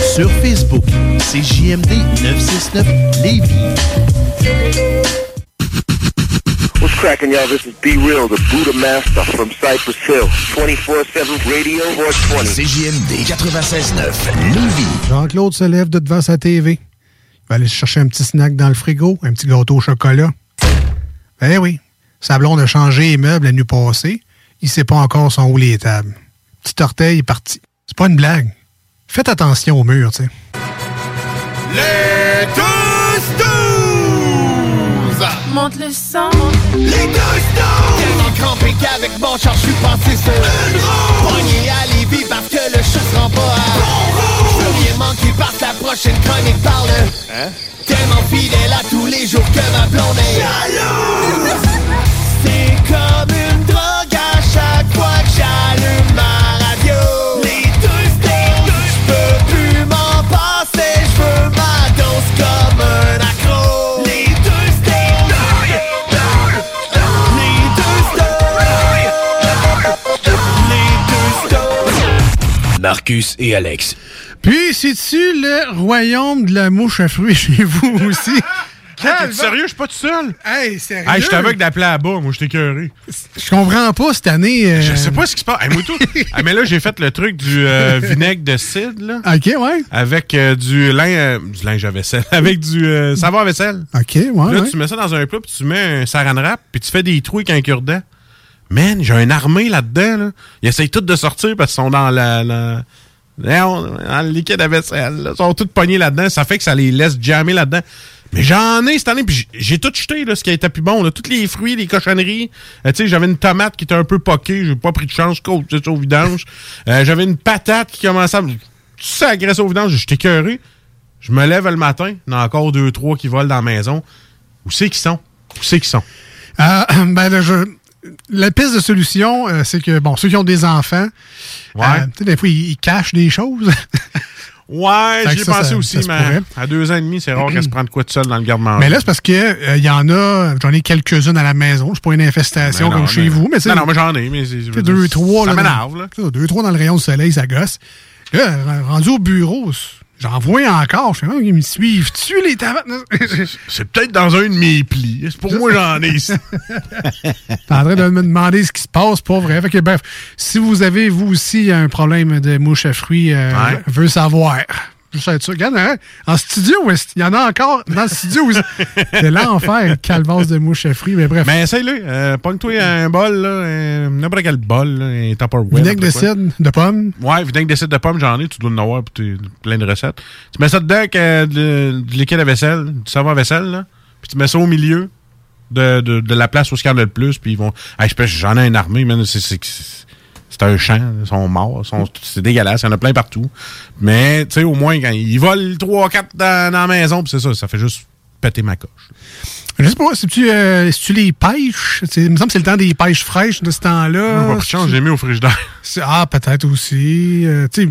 Sur Facebook, c'est JMD 969 Lévis. What's cracking, y'all? This is Be Real, the Buddha Master from Cypress Hill. 24-7 Radio 420. CJMD 96.9 Lévis. Jean-Claude se lève de devant sa TV. Il va aller chercher un petit snack dans le frigo, un petit gâteau au chocolat. Eh oui, sa blonde a changé les meubles la nuit passée. Il sait pas encore sont où les tables. Petit orteil est parti. C'est pas une blague. Faites attention au mur, tu sais. Les tous douze! Monte le sang. Les tous douze! Tellement crampé qu'avec mon char, je suis passé sur une roue! Pogné à Lévis parce que le chat se rend pas à bon! Veux rien manquer parce que la prochaine chronique parle Hein? Tellement fidèle à tous les jours que ma blonde est jalouse! C'est comme une drogue à chaque fois que j'allume ma radio! Les Marcus et Alex. Puis, c'est-tu le royaume de la mouche à fruits chez vous aussi? T'es sérieux? Je suis pas tout seul? Hey, sérieux? Hey, je t'aveugle d'appeler là-bas. Moi, je t'ai cœuré. Je comprends pas cette année. euh, Je sais pas ce qui se passe. Hey, moi, tout. Ah, mais là, j'ai fait le truc du euh, vinaigre de cidre, là. OK, ouais. Avec euh, du, lin, euh, du linge à vaisselle. Avec du euh, savon à vaisselle. OK, ouais. là, ouais. tu mets ça dans un plat, puis tu mets un saran wrap, puis tu fais des trous avec un cure-dent. Man, j'ai une armée là-dedans. Là. Ils essayent tous de sortir parce qu'ils sont dans la, dans le liquide à vaisselle. Ils sont tous pognés là-dedans. Ça fait que ça les laisse jammer là-dedans. Mais j'en ai cette année, puis j'ai tout jeté, là, ce qui été plus bon. Là. Tous les fruits, les cochonneries. Euh, tu sais, j'avais une tomate qui était un peu poquée. J'ai pas pris de chance, coach, c'est au vidange. Euh, j'avais une patate qui commençait à... Tu sais, agresser au vidange, j'étais cœuré. Je me lève le matin, il y en a encore deux, trois qui volent dans la maison. Où c'est qu'ils sont? Où c'est qu'ils sont? Euh, ben, je- La piste de solution, euh, c'est que, bon, ceux qui ont des enfants, Ouais. euh, tu sais, des fois, ils, ils cachent des choses. Ouais, j'y ai ça, pensé ça- aussi, ça mais à deux ans et demi, c'est rare qu'elle se prenne de quoi de seul dans le garde-manger. mais là, c'est parce que euh, y en a, j'en ai quelques-unes à la maison. C'est pas une infestation non, comme chez mais- vous, mais c'est. Non, non, mais j'en ai, mais c'est- deux, trois. ça là, m'énerve, dans- là. Deux, trois dans le rayon du soleil, ça gosse. Là, rendu au bureau, j'en vois encore. Je fais, oh, ils me suivent-tu, les tabacs? C'est peut-être dans un de mes plis. C'est pour moi, j'en ai ici. T'es en train de me demander ce qui se passe, pas vrai. Fait que, bref, si vous avez, vous aussi, un problème de mouche à fruits, euh, Ouais. je veux savoir. Juste être sûr. Regarde, hein, en studio, il y en a encore dans le studio. C'est l'enfer, calvasse de mouche à fruits, mais bref. Mais essaye-le. Euh, Pogne-toi un bol, là, n'importe quel bol, là, un Tupperware. Vinaigre de cidre, de pomme. Ouais, vinaigre de cidre de pomme, j'en ai. Tu dois en avoir plein de recettes. Tu mets ça dedans avec euh, de- liquide à vaisselle, du savon à vaisselle, là. Puis tu mets ça au milieu de, de, de la place où il y en a le plus. Puis ils vont. Hey, j'en ai une armée, man. C'est- C'est un champ. Ils sont morts. C'est dégueulasse. Il y en a plein partout. Mais, tu sais, au moins, quand ils volent 3-4 dans, dans la maison, puis c'est ça. Ça fait juste péter ma coche. Je sais pas, si tu, euh, si tu les pêches, il me semble que c'est le temps des pêches fraîches de ce temps-là. Moi, pas chance, j'ai mis au frigidaire. Ah, peut-être aussi. Euh, tu sais,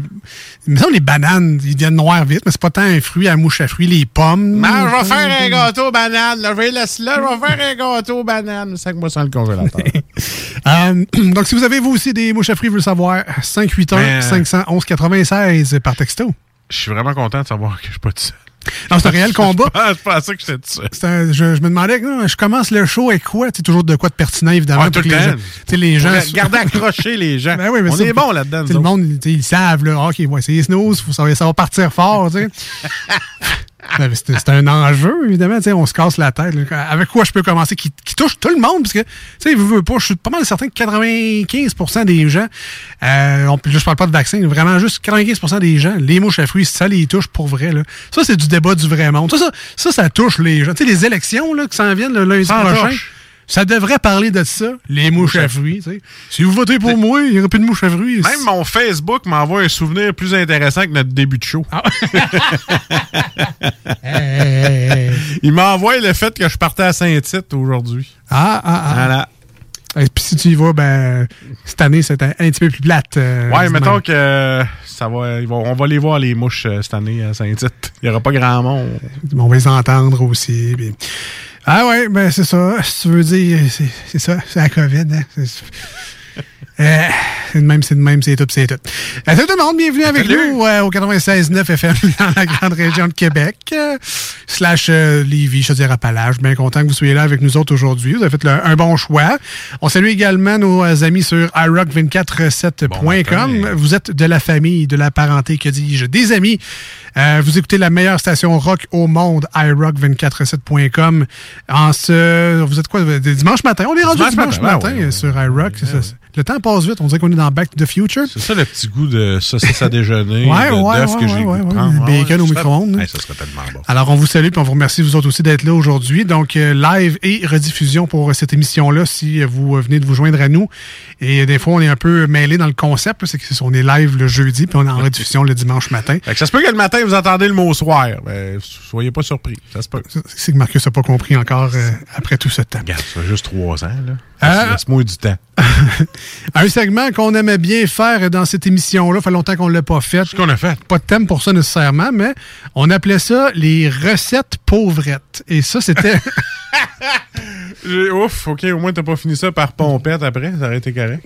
il me semble que les bananes, ils deviennent noirs vite, mais c'est pas tant un fruit à mouche à fruits, les pommes. Non, je vais faire un gâteau aux bananes. Là, je vais laisser là, je vais faire un gâteau aux bananes. Sac-moi sans le congélateur. Euh, donc, si vous avez vous aussi des mouches à fruits, vous le savoir, 581 Mais, euh, 511 96 par texto. Je suis vraiment content de savoir que je suis pas tout seul. Non, c'est un réel combat. Ah, je pensais que j'étais. C'est un- je, je me demandais, je commence le show avec quoi? Sais, toujours de quoi de pertinent, évidemment. Ah, tout le les temps. les gens. Regardez accrocher les gens. Ben oui, mais On ça, est bon là-dedans. Le monde, ils savent, là, OK, ouais, c'est faut, ça, va- ça va partir fort, C'est un enjeu, évidemment, tu sais, on se casse la tête. là. Avec quoi je peux commencer qui, qui touche tout le monde, parce que, tu sais, veux, pas, je suis pas mal certain que 95% des gens, euh, on, là, je parle pas de vaccin, vraiment juste 95% des gens, les mouches à fruits, ça les touche pour vrai. Là. Ça, c'est du débat du vrai monde. Ça, ça, ça, ça touche les gens. Tu sais, les élections là, qui s'en viennent le lundi prochain. touche. Ça devrait parler de ça, les mouches à fruits. Si vous votez pour moi, il n'y aura plus de mouches à fruits. Même mon Facebook m'envoie un souvenir plus intéressant que notre début de show. Ah. Hey. Il m'envoie le fait que je partais à Saint-Tite aujourd'hui. Ah, ah, ah. Voilà. Et puis si tu y vas, ben, cette année, c'est un, un petit peu plus plate. euh, Ouais, mettons même. que euh, ça va, on va les voir les mouches euh, cette année à Saint-Tite. Il n'y aura pas grand monde. On va les entendre aussi. puis- Ah ouais, ben c'est ça. Si tu veux dire, c'est ça, c'est la COVID. Hein? Euh, c'est de même, c'est de même, c'est tout, c'est tout. Euh, salut tout le monde, bienvenue avec Salut. nous euh, au 96.9 FM dans la grande région de Québec, euh, slash euh, Lévis, Chaudière-Appalaches. Bien content que vous soyez là avec nous autres aujourd'hui. Vous avez fait un bon choix. On salue également nos amis sur iRock247.com. matin. vous êtes de la famille, de la parenté, que dis-je, des amis. Euh, vous écoutez la meilleure station rock au monde, iRock247.com. En ce, vous êtes quoi, dimanche matin? On est rendu Dimanche dimanche, matin, matin, ouais, ouais, euh, sur iRock. c'est ça. Le temps passe vite. On dirait qu'on est dans Back to the Future. C'est ça le petit goût de saucisse à déjeuner, Ouais, de ouais, ouais, que j'ai ouais, prendre. ouais. Bacon au micro-ondes. Hey, ça serait tellement bon. Alors, on vous salue et on vous remercie, vous autres aussi, d'être là aujourd'hui. Donc, euh, live et rediffusion pour euh, cette émission-là, si vous euh, venez de vous joindre à nous. Et euh, des fois, on est un peu mêlé dans le concept. C'est qu'on est live le jeudi, puis on est en rediffusion le dimanche matin. Fait que ça se peut que le matin, vous entendez le mot soir. Ben, soyez pas surpris. Ça se peut. C'est que Marcus n'a pas compris encore après tout ce temps. Regarde, ça fait juste trois ans. Là. Ah. Laisse-moi du temps. Un segment qu'on aimait bien faire dans cette émission-là, fait longtemps qu'on ne l'a pas fait. Ce qu'on a fait? Pas de thème pour ça nécessairement, mais on appelait ça les recettes pauvrettes. Et ça, c'était... Ouf, ok, au moins t'as pas fini ça par pompette après, ça aurait été correct.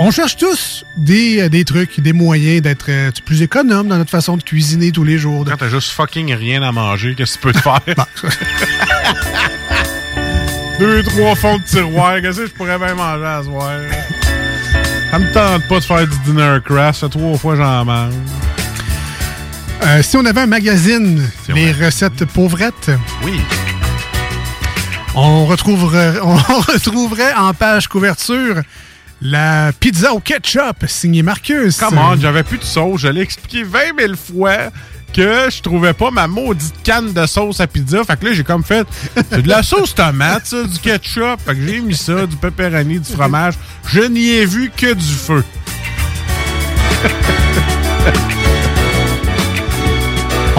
On cherche tous des, euh, des trucs, des moyens d'être euh, plus économe dans notre façon de cuisiner tous les jours. Quand t'as juste fucking rien à manger, qu'est-ce que tu peux te faire? Deux, trois fonds de tiroir, qu'est-ce que je pourrais bien manger à ce soir? Ça me tente pas de faire du dinner craft, ça trois fois j'en mange. Euh, si on avait un magazine, les recettes pauvrettes, Oui. on retrouverait, on retrouverait en page couverture la pizza au ketchup signée Marcus. Come on, j'avais plus de sauce. Je l'ai expliqué 20 000 fois que je trouvais pas ma maudite canne de sauce à pizza. Fait que là, j'ai comme fait, de la sauce tomate, ça, du ketchup. Fait que j'ai mis ça, du pepperoni, du fromage. Je n'y ai vu que du feu.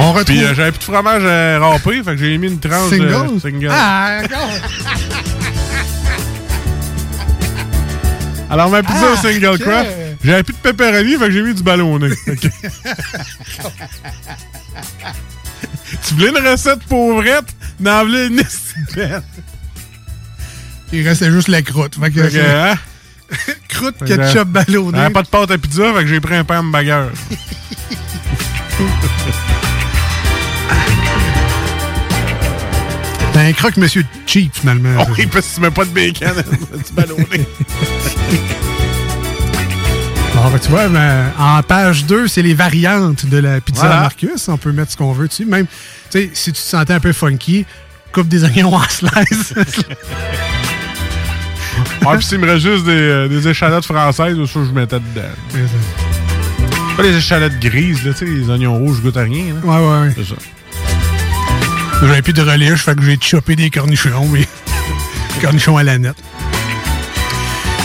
On retrouve Puis euh, j'avais plus de fromage euh, râpé, fait que j'ai mis une tranche single. de single? Ah, Alors ma pizza Ah, au single ok. craft, j'avais plus de pepperoni, fait que j'ai mis du ballonné. Tu voulais une recette pauvrette? N'en voulais une. Il restait juste la croûte. Fait que, hein? croûte, ketchup, ballonné. Pas de pâte à pizza, fait que j'ai pris un pain hamburger. T'as un croque monsieur cheap, finalement. Oui, parce que tu mets pas de bacon, du ballonné. Bon, ben, tu vois, ben, en page 2, c'est les variantes de la pizza Voilà. Marcus. On peut mettre ce qu'on veut dessus. Même, tu sais, si tu te sentais un peu funky, coupe des oignons en slice. Ah, puis s'il me reste juste des, euh, des échalotes françaises, ça, je mettais dedans. Pas les échalotes grises, là, tu sais, les oignons rouges, goûtent à rien. Là. ouais, ouais, ouais. C'est ça. J'avais plus de relish, fait que j'ai chopé des cornichons, mais cornichons à la nette.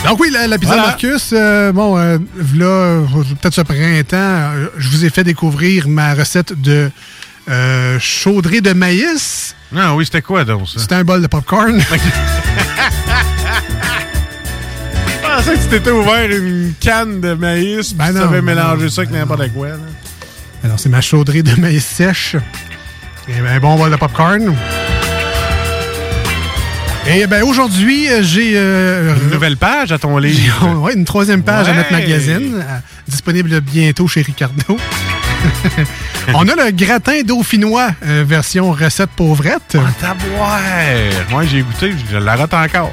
Donc oui, la, la pizza Voilà. Marcus, euh, bon, euh, là, peut-être ce printemps, euh, je vous ai fait découvrir ma recette de chaudrée de maïs. Non, oui, c'était quoi donc ça? C'était un bol de popcorn. Je pensais que tu t'étais ouvert une canne de maïs, puis Ben tu non, savais ben mélanger non, ça avec ben n'importe quoi. Là. Alors, c'est ma chaudrée de maïs sèche. Et un bon bol de popcorn. Et ben aujourd'hui, euh, j'ai... euh, Une nouvelle page à ton livre. Ouais, une troisième page à notre magazine, euh, disponible bientôt chez Ricardo. On a le gratin dauphinois, euh, version recette pauvrette. Ah! Moi, j'ai goûté, je la rate encore.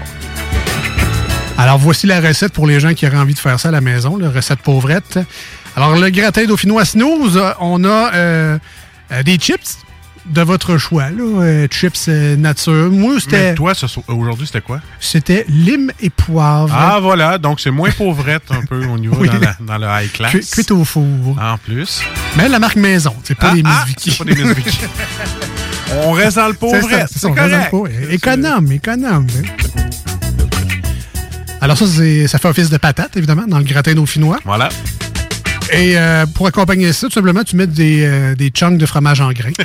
Alors, voici la recette pour les gens qui auraient envie de faire ça à la maison, la recette pauvrette. Alors, le gratin dauphinois snooze, on a des chips de votre choix, là, euh, chips euh, nature. Moi, Mais c'était toi, aujourd'hui, c'était quoi? c'était lime et poivre. Ah, voilà. Donc, c'est moins pauvrette un peu au niveau Oui. dans, la- dans le high class. Cu- cuite au four. En plus. Mais la marque maison, c'est pas Ah, les ah, pas des Miss Vicky. On reste dans le pauvrette. C'est correct. Économe, économe. hein. Alors ça, ça fait office de patate, évidemment, dans le gratin dauphinois. Voilà. Et euh, pour accompagner ça, tout simplement, tu mets des, euh, des chunks de fromage en grain.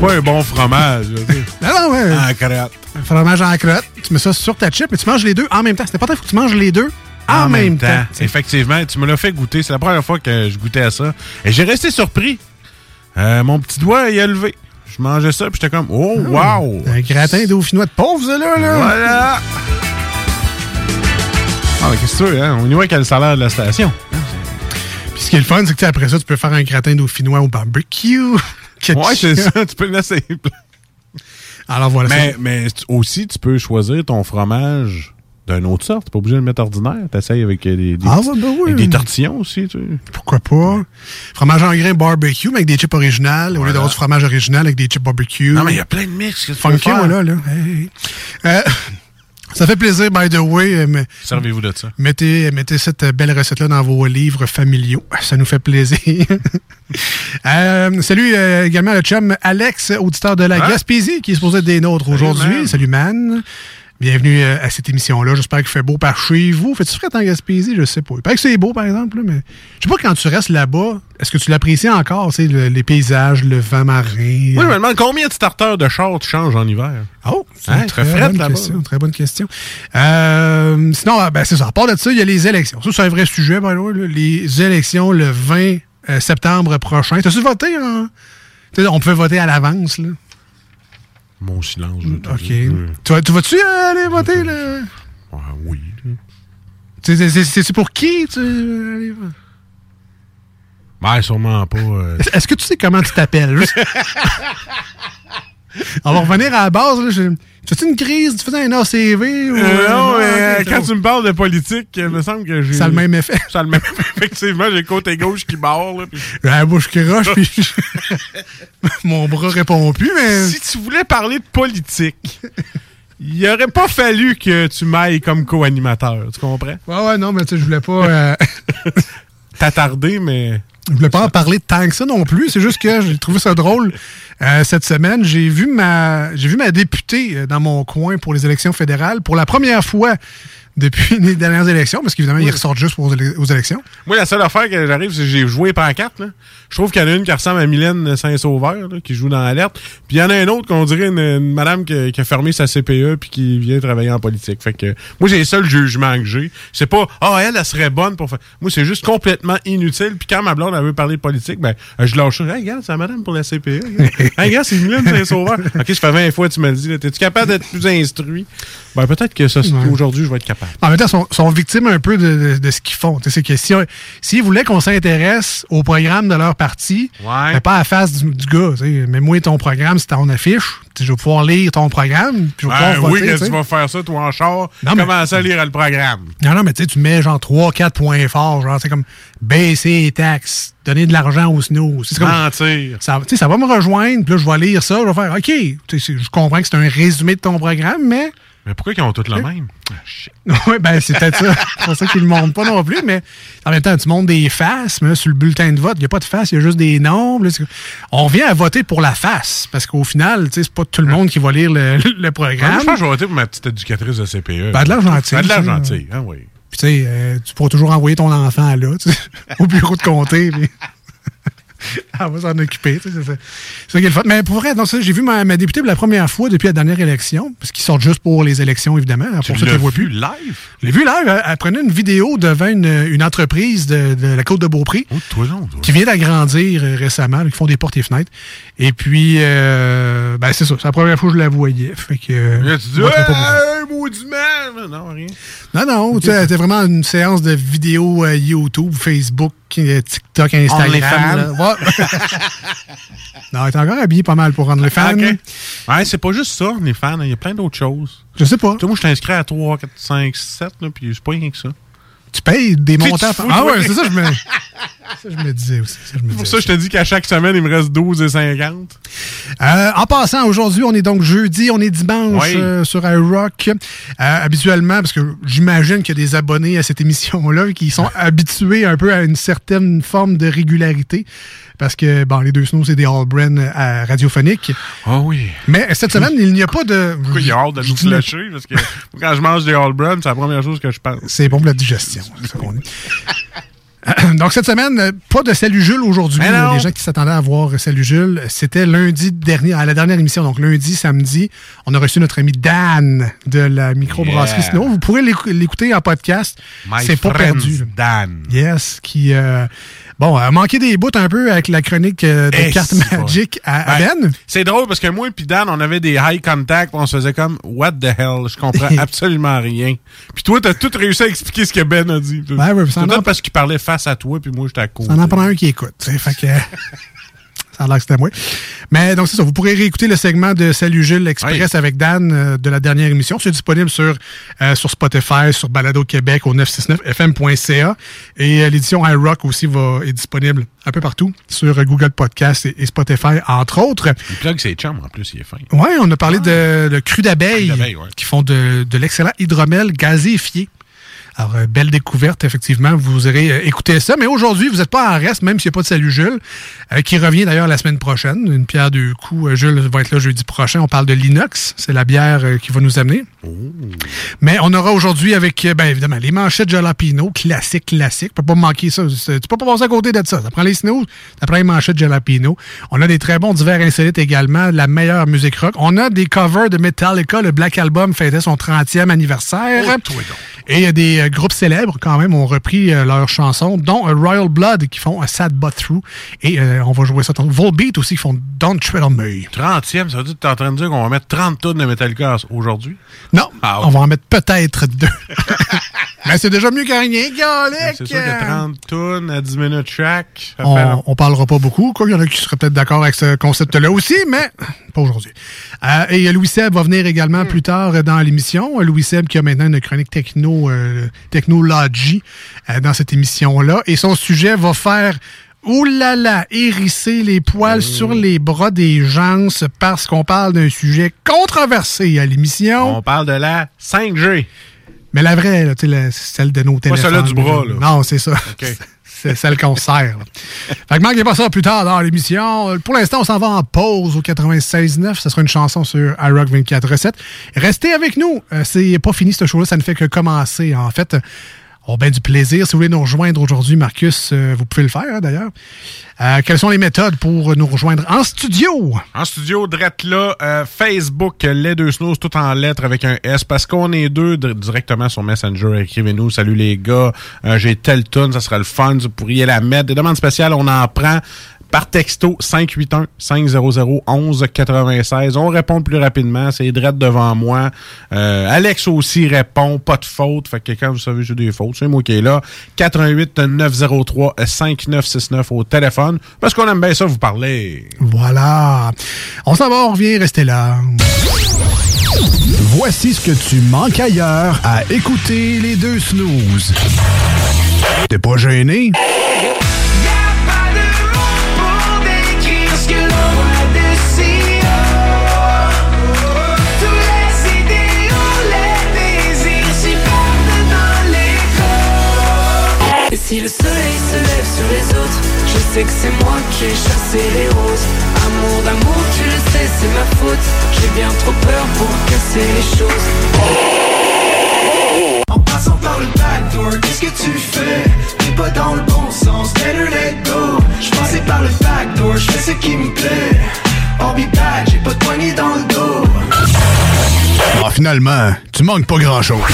Pas un bon fromage. je sais. non, non, ouais. En crotte. Fromage en crotte. Tu mets ça sur ta chip et tu manges les deux en même temps. C'est important, il faut que tu manges les deux en, même, temps. Effectivement, tu me l'as fait goûter. C'est la première fois que je goûtais à ça. Et j'ai resté surpris. Euh, mon petit doigt, il a levé. Je mangeais ça, puis j'étais comme, oh, wow! Un gratin dauphinois de pauvre, ça, là. là. Voilà! Ah, qu'est-ce que tu veux, hein? On y voit quel salaire de la station. Puis ce qui est le fun, c'est que après ça, tu peux faire un gratin dauphinois au barbecue. Ouais, c'est ça. Tu peux le laisser. Alors voilà. Mais, ça. mais aussi, tu peux choisir ton fromage d'une autre sorte. T'es pas obligé de le mettre ordinaire. T'essayes avec euh, des, des, Ah, ben oui. avec des tortillons aussi, tu sais. Pourquoi pas? Fromage en grain barbecue, mais avec des chips originales, au lieu d'avoir du fromage original avec des chips barbecue. Non, mais il y a plein de mix que tu peux Funky, faire? voilà, là. Hey. Euh, ça fait plaisir, by the way. euh, mais Servez-vous de ça. mettez, mettez cette belle recette-là dans vos livres familiaux. Ça nous fait plaisir. Euh, salut euh, également le chum Alex, auditeur de la Hein? Gaspésie, qui est supposé être des nôtres aujourd'hui. Salut, man. Bienvenue euh, à cette émission-là. J'espère qu'il fait beau par chez vous. Fais-tu frais en Gaspésie? Je sais pas. Il paraît que c'est beau, par exemple, là, mais je sais pas quand tu restes là-bas, est-ce que tu l'apprécies encore, tu sais, le- les paysages, le vent marin? Oui, je me demande combien de starters de char tu changes en hiver? Oh, c'est Hein, une très très, bonne là-bas. question. Très bonne question. Euh, sinon, ah, ben, c'est ça. À part de ça, il y a les élections. Ça, c'est un vrai sujet, by the way, là. Les élections le 20 euh, septembre prochain. T'as-tu voté? sais, on peut voter à l'avance, là. Mon silence. je OK. Tu, vas- tu vas-tu aller voter, là? Ouais, oui. Tu sais, C'est c'est- c'est pour qui, tu Ben, sûrement pas. euh, Est-ce que tu sais comment tu t'appelles? On va revenir à la base. Là. Je- Tu as-tu une crise? Tu faisais un ACV? Ou... Euh, non, mais Ah, euh, quand c'est tu me parles de politique, il me semble que j'ai. Ça a le même effet. Ça a le même Effectivement, j'ai le côté gauche qui barre. Là, la bouche qui roche, puis mon bras répond plus, mais... Si tu voulais parler de politique, il aurait pas fallu que tu m'ailles comme co-animateur. Tu comprends? Ouais, ouais, non, mais tu sais, je voulais pas... euh, T'attarder, mais. Je voulais pas en parler tant que ça non plus. C'est juste que j'ai trouvé ça drôle. Euh, cette semaine, j'ai vu ma j'ai vu ma députée euh, dans mon coin pour les élections fédérales pour la première fois depuis les dernières élections, parce qu'évidemment, ils ressortent juste pour aux élections. Moi, la seule affaire que j'arrive, c'est que j'ai joué pancarte. Là. Je trouve qu'il y en a une qui ressemble à Mylène Saint-Sauveur, là, qui joue dans l'alerte. Puis il y en a un autre qu'on dirait une, une madame qui, qui a fermé sa CPE puis qui vient travailler en politique. Fait que moi, j'ai le seul jugement que j'ai. C'est pas Ah, elle, elle serait bonne pour faire. Moi, c'est juste complètement inutile. Puis quand ma blonde elle veut parler de politique, ben je lâche ça. Hey, regarde, c'est la madame pour la CPE. regarde. hey, regarde, c'est Mylène Saint-Sauveur. OK, ça fait 20 fois que tu me le dis. là. T'es-tu capable d'être plus instruit? Ben peut-être que ça, Ouais. aujourd'hui, je vais être capable. En même temps, ils sont, sont victimes un peu de, de- de ce qu'ils font. Tu sais, C'est que si s'ils voulaient qu'on s'intéresse au programme de leur parti, Ouais. mais pas à la face du, du gars. Mais moi, ton programme, c'est ton affiche. Je vais pouvoir lire ton programme. Puis je vais Ben pouvoir oui, voter, que tu vas faire ça, toi, en char. Non, mais- Commence à lire le programme. Non, non, mais tu sais, tu mets genre 3-4 points forts, genre, c'est comme baisser les taxes, donner de l'argent aux snow. C'est comme. Mentir. Ça, tu sais, ça va me rejoindre, puis là, je vais lire ça, je vais faire OK. Je comprends que c'est un résumé de ton programme, mais. Mais pourquoi ils ont tous le même? Ah, shit. Oui, ben, c'est peut-être ça. C'est pour ça qu'ils ne le montrent pas non plus, mais en même temps, tu montres des faces, mais là, sur le bulletin de vote, il n'y a pas de face, il y a juste des. Là, c'est- on revient à voter pour la face, parce qu'au final, tu sais, c'est pas tout le monde qui va lire le, le Moi, programme. je pense que je vais voter pour ma petite éducatrice de CPE. Ben, de l'argent gentil, Ben, de l'argent gentil, hein, oui. Puis, tu sais, euh, tu pourras toujours envoyer ton enfant là, au bureau de comté. puis- Elle va s'en occuper. C'est ça qui est le fun. Mais pour vrai, donc, ça, j'ai vu ma, ma députée pour la première fois depuis la dernière élection, parce qu'ils sortent juste pour les élections, évidemment. Pour Tu ça, tu vois vu plus. live? Je l'ai vu live. Elle, elle prenait une vidéo devant une, une entreprise de, de la côte de Beaupré. Oh, toi, non, toi. Qui vient d'agrandir euh, récemment, qui font des portes et fenêtres. Et puis, euh, ben c'est ça. C'est la première fois que je la voyais. Fait que. euh, tu dis, hey! Non, rien. Non, non, c'était vraiment une séance de vidéos euh, YouTube, Facebook, TikTok, Instagram. Non, elle est encore habillée pas mal pour rendre les fans. Ah. Ouais, c'est pas juste ça, les fans. Il y a plein d'autres choses. Je sais pas. Tu sais, moi, je suis inscrit à 3, 4, 5, 7, là, puis c'est pas rien que ça. Tu payes des montants. tu fous, ah toi. ouais, c'est ça, je me. ça, je me disais aussi. Ça, je me C'est pour disais ça que je te dis qu'à chaque semaine, il me reste 12 et 50. Euh, en passant, aujourd'hui, on est donc jeudi, on est dimanche Oui. euh, sur iRock. Euh, habituellement, parce que j'imagine qu'il y a des abonnés à cette émission-là qui sont habitués un peu à une certaine forme de régularité. Parce que, bon, les deux snows, c'est des All-Brand euh, radiophoniques. Ah oui. Mais cette semaine, il n'y a pas de... Pourquoi il a hâte de nous flasher? Parce que quand je mange des All Brun, c'est la première chose que je pense. C'est bon pour la digestion. Donc, cette semaine, pas de Salut Jules aujourd'hui. Les gens qui s'attendaient à voir Salut Jules, c'était lundi dernier, à la dernière émission. Donc, lundi, samedi, on a reçu notre ami Dan de la microbrasserie Yeah. Snow. Vous pourrez l'écou- l'écouter en podcast. C'est pas perdu. Dan. Yes, qui, euh, bon, a manqué des bouts un peu avec la chronique euh, de Eh, cartes Magic à. Ben. C'est drôle parce que moi et Dan, on avait des high contact, on se faisait comme What the hell, je comprends absolument rien. Puis toi, t'as tout réussi à expliquer ce que Ben a dit. Ouais, ouais, ça en parce qu'il parlait face à toi, puis moi j'étais à côté. Ça en prend un qui écoute. Fait que. Ça a l'air que c'était moi. Mais donc, c'est ça. Vous pourrez réécouter le segment de Salut Jules Express avec Dan euh, de la dernière émission. C'est disponible sur, euh, sur Spotify, sur Balado Québec au 969fm.ca. Et euh, l'édition iRock aussi va, est disponible un peu partout sur euh, Google Podcast et, et Spotify, entre autres. Il plug ses chums en plus, il est fin. Oui, on a parlé de, de cru d'abeille Cru d'abeille, ouais. qui font de, de l'excellent hydromel gazéifié. Alors, euh, belle découverte, effectivement. Vous aurez euh, écouté ça. Mais aujourd'hui, vous n'êtes pas en reste, même s'il n'y a pas de Salut Jules, euh, qui revient d'ailleurs la semaine prochaine. Une pierre deux coups. Euh, Jules va être là jeudi prochain. On parle de l'inox. C'est la bière euh, qui va nous amener. Mais on aura aujourd'hui avec, ben évidemment, les manchettes Jalapino, classique, classique. Tu peux pas manquer ça. Tu peux pas passer à côté de ça. Ça prend les snows, ça prend les manchettes Jalapino. On a des très bons divers insolites également, de la meilleure musique rock. On a des covers de Metallica. Le Black Album fêtait son 30e anniversaire. Oh, toi donc. Et il y a des euh, groupes célèbres quand même ont repris euh, leurs chansons, dont euh, Royal Blood qui font A Sad But Through. Et on va jouer ça. Volbeat aussi qui font Don't Tread on Me. 30e, ça veut dire que t'es en train de dire qu'on va mettre 30 tonnes de Metallica aujourd'hui? Non, Ah, on va en mettre peut-être deux. Mais c'est déjà mieux que rien, Galec! C'est sûr que 30 tonnes à 10 minutes chaque. On, long. on parlera pas beaucoup. Quoi, il y en a qui seraient peut-être d'accord avec ce concept-là aussi, mais pas aujourd'hui. Euh, et Louis Seb va venir également plus tard dans l'émission. Louis Seb qui a maintenant une chronique techno, euh, technologie euh, dans cette émission-là. Et son sujet va faire là là, hérisser les poils sur les bras des gens parce qu'on parle d'un sujet controversé à l'émission. On parle de la 5G. Mais la vraie, là, la- celle de nos Pas téléphones. celle-là du bras, là. Non, c'est ça. C'est celle qu'on sert. là. Fait que manquez pas ça plus tard dans l'émission. Pour l'instant, on s'en va en pause au 96.9. Ce sera une chanson sur iRock 24.7. Restez avec nous. Euh, c'est pas fini ce show-là. Ça ne fait que commencer, en fait. On a bien du plaisir. Si vous voulez nous rejoindre aujourd'hui, Marcus, euh, vous pouvez le faire, hein, d'ailleurs. Euh, quelles sont les méthodes pour nous rejoindre en studio? En studio, drette là, euh, Facebook, les deux snows, tout en lettres avec un S, parce qu'on est deux directement sur Messenger. Écrivez-nous, salut les gars, j'ai telle tune, ça sera le fun, vous pourriez la mettre. Des demandes spéciales, on en prend par texto 581-500-1196. On répond plus rapidement, c'est drette devant moi. Euh, Alex aussi répond, pas de faute. Fait que quand vous savez j'ai des fautes, c'est moi qui est là. 88 903 5969 au téléphone. Parce qu'on aime bien ça vous parler. Voilà. On s'en va, on revient, restez là. Voici ce que tu manques ailleurs à écouter les deux snooze. T'es pas gêné? sais que c'est moi qui ai chassé les roses. Amour d'amour, tu le sais, c'est ma faute. J'ai bien trop peur pour casser les choses. En passant par le backdoor, qu'est-ce que tu fais? T'es pas dans le bon sens, better let go. Je passais par le backdoor, je fais ce qui me plaît. Orbital, j'ai pas de poignée dans le dos. Ah, finalement, tu manques pas grand-chose.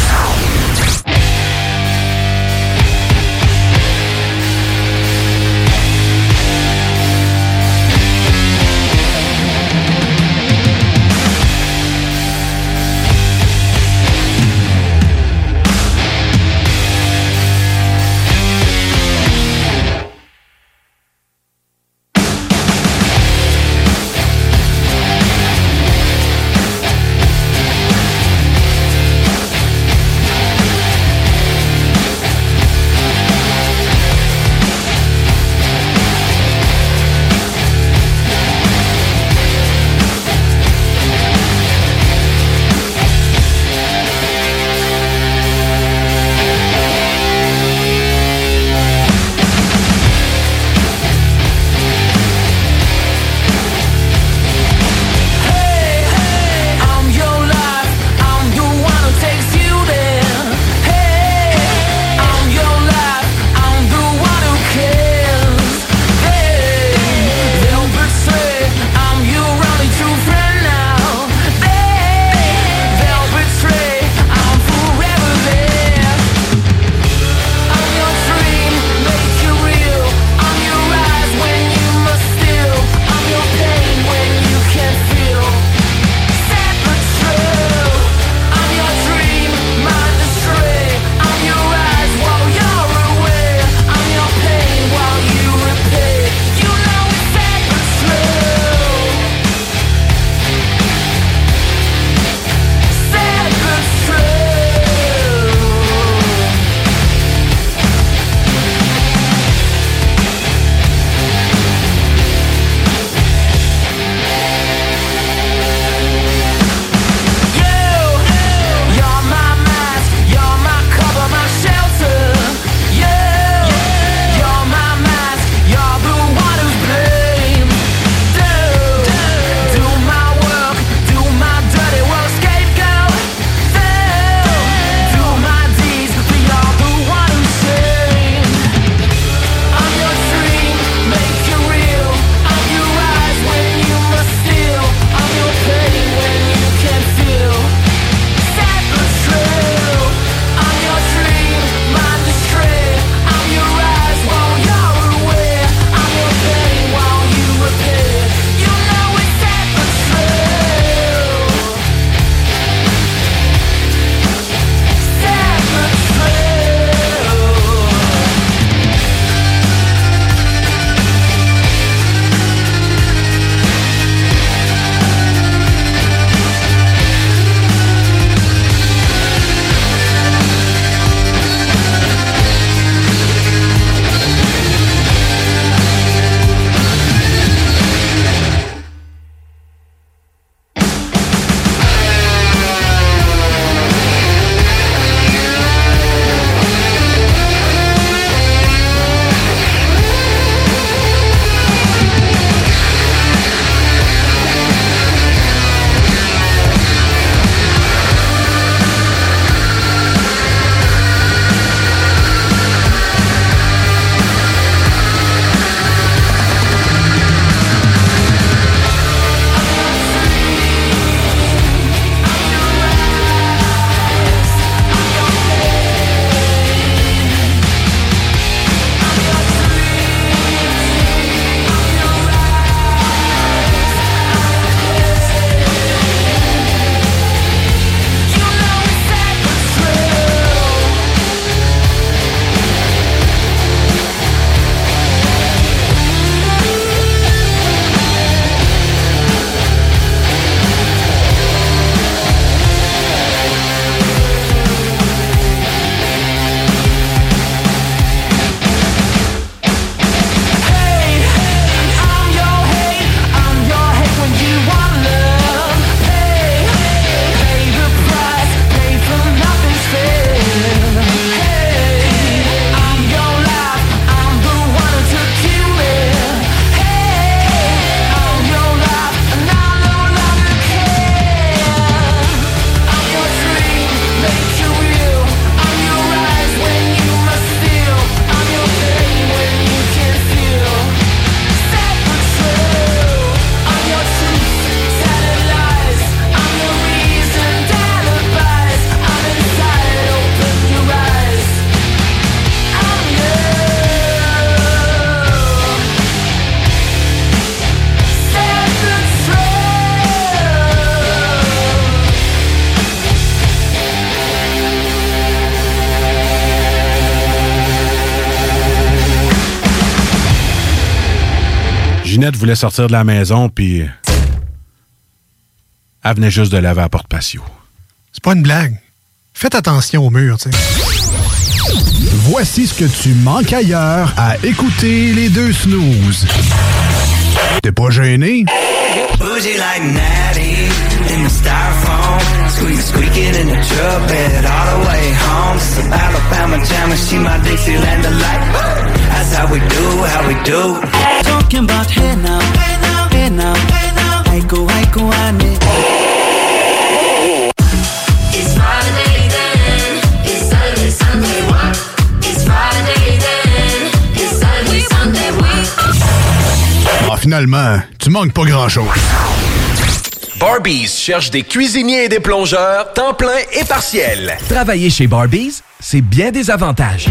Sortir de la maison, puis elle venait juste de laver à la porte patio. C'est pas une blague. Faites attention au mur, tu sais. Voici ce que tu manques ailleurs à écouter les deux snooze. T'es pas gêné? Bougie like Natty in the styrofoam. Squeak, squeaking in the truck bed all the way home. A Alabama jam and she my Dixieland delight. That's how we do, how we do. Talking about hey now, hey now, hey now, hey now. Aiko, aiko, ane. It's Friday then, it's Saturday, Sunday, what? It's Friday then, it's Saturday, Sunday, what? Ah, finalement, tu manques pas grand-chose. Barbies cherche des cuisiniers et des plongeurs, temps plein et partiel. Travailler chez Barbies, c'est bien des avantages.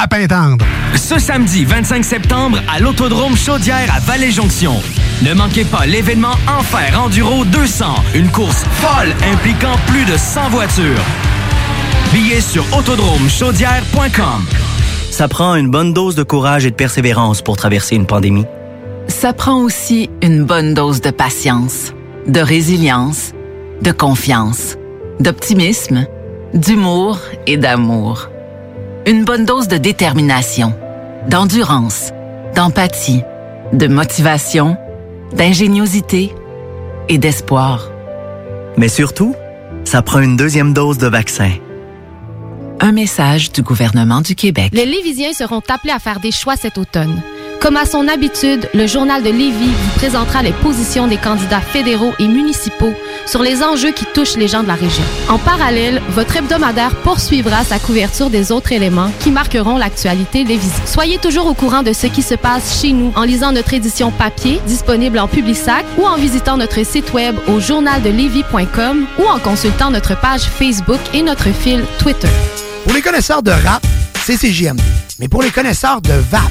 à Pintendre. Ce samedi 25 septembre à l'Autodrome Chaudière à Vallée-Jonction. Ne manquez pas l'événement Enfer Enduro 200, une course folle impliquant plus de 100 voitures. Billets sur autodromechaudière.com. Ça prend une bonne dose de courage et de persévérance pour traverser une pandémie. Ça prend aussi une bonne dose de patience, de résilience, de confiance, d'optimisme, d'humour et d'amour. Une bonne dose de détermination, d'endurance, d'empathie, de motivation, d'ingéniosité et d'espoir. Mais surtout, ça prend une deuxième dose de vaccin. Un message du gouvernement du Québec. Les Lévisiens seront appelés à faire des choix cet automne. Comme à son habitude, le journal de Lévis vous présentera les positions des candidats fédéraux et municipaux sur les enjeux qui touchent les gens de la région. En parallèle, votre hebdomadaire poursuivra sa couverture des autres éléments qui marqueront l'actualité lévisienne. Soyez toujours au courant de ce qui se passe chez nous en lisant notre édition papier disponible en Publisac ou en visitant notre site web au journaldelevis.com ou en consultant notre page Facebook et notre fil Twitter. Pour les connaisseurs de rap, c'est CJMD. Mais pour les connaisseurs de VAP,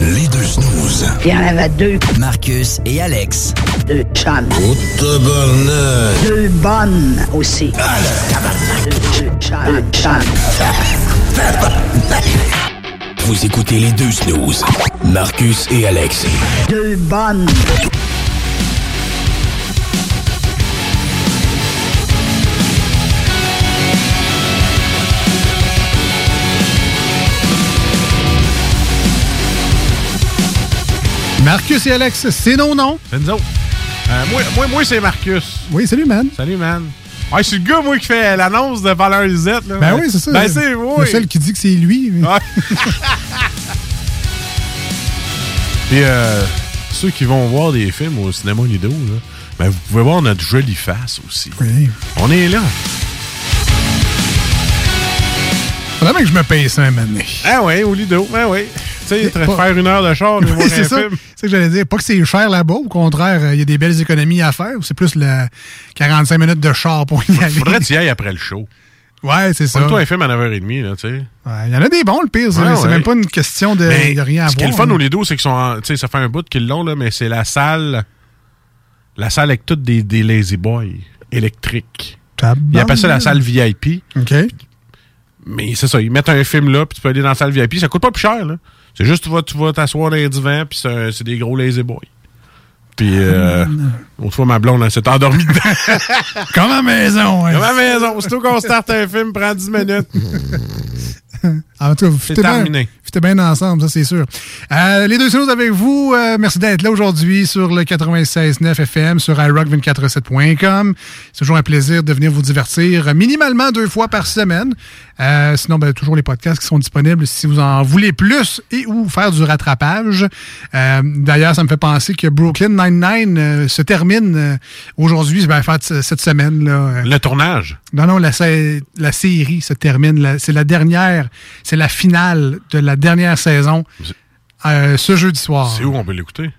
Les deux snooze. Il y en avait deux. Marcus et Alex. Deux chums. Oh, tabarnak. Deux bonnes aussi. Deux, deux chums. Deux chums. Vous écoutez les deux snooze. Marcus et Alex. Deux bonnes. Marcus et Alex, c'est nos noms. C'est nous autres. Euh, moi, moi, moi c'est Marcus. Oui, salut, man. Salut, man. Ouais, je suis le gars, moi, qui fait l'annonce de Valeur Lisette. Là. Ben oui, c'est ça. Ben, c'est moi. Le seul qui dit que c'est lui. Puis, euh, ceux qui vont voir des films au cinéma Lido, là, ben, vous pouvez voir notre jolie face aussi. Oui. On est là. Faudrait que je me paye ça un moment donné. Ah oui, au Lido. Ben oui. Sais, Pas- faire une heure de char, voir Oui, c'est un ça. film. C'est ça que j'allais dire. Pas que c'est cher là-bas. Au contraire, euh, il y a des belles économies à faire. C'est plus le 45 minutes de char pour y aller. Faudrait que tu y ailles après le show. Ouais, c'est ça. Toi, un film à 9h30, là, tu sais. Il y en a des bons, le pire. C'est Ouais, c'est ouais. même pas une question de, Mais de rien à Ce qui est le voir. fun au Lido, c'est qu'ils sont. en- Tu sais, ça fait un bout qu'ils l'ont, là, mais c'est la salle. La salle avec toutes des, des Lazy Boys électriques. Ils appellent ça la salle VIP. OK. Mais c'est ça, ils mettent un film là, puis tu peux aller dans la salle VIP. Ça coûte pas plus cher, là. C'est juste, tu vas tu vas t'asseoir dans les divans, puis c'est un- des gros Lazy Boys. Puis, euh, autrefois, ma blonde, elle s'est endormie dedans. Comme à la maison. ouais. Comme à la maison. Aussitôt qu'on starte un film, prend 10 minutes. En tout cas, vous C'est terminé. Fitez bien ensemble, ça c'est sûr. Euh, les deux choses avec vous. euh, merci d'être là aujourd'hui sur le 96.9 FM, sur iRock247.com. C'est toujours un plaisir de venir vous divertir minimalement deux fois par semaine. Euh, sinon, ben, toujours les podcasts qui sont disponibles si vous en voulez plus et ou faire du rattrapage. Euh, D'ailleurs, ça me fait penser que Brooklyn Nine-Nine se termine aujourd'hui, ben, en fait, cette semaine. Là, Le tournage? non, non, la, la série se termine. C'est la dernière, c'est la finale de la dernière saison euh, ce jeudi soir. C'est où on peut l'écouter?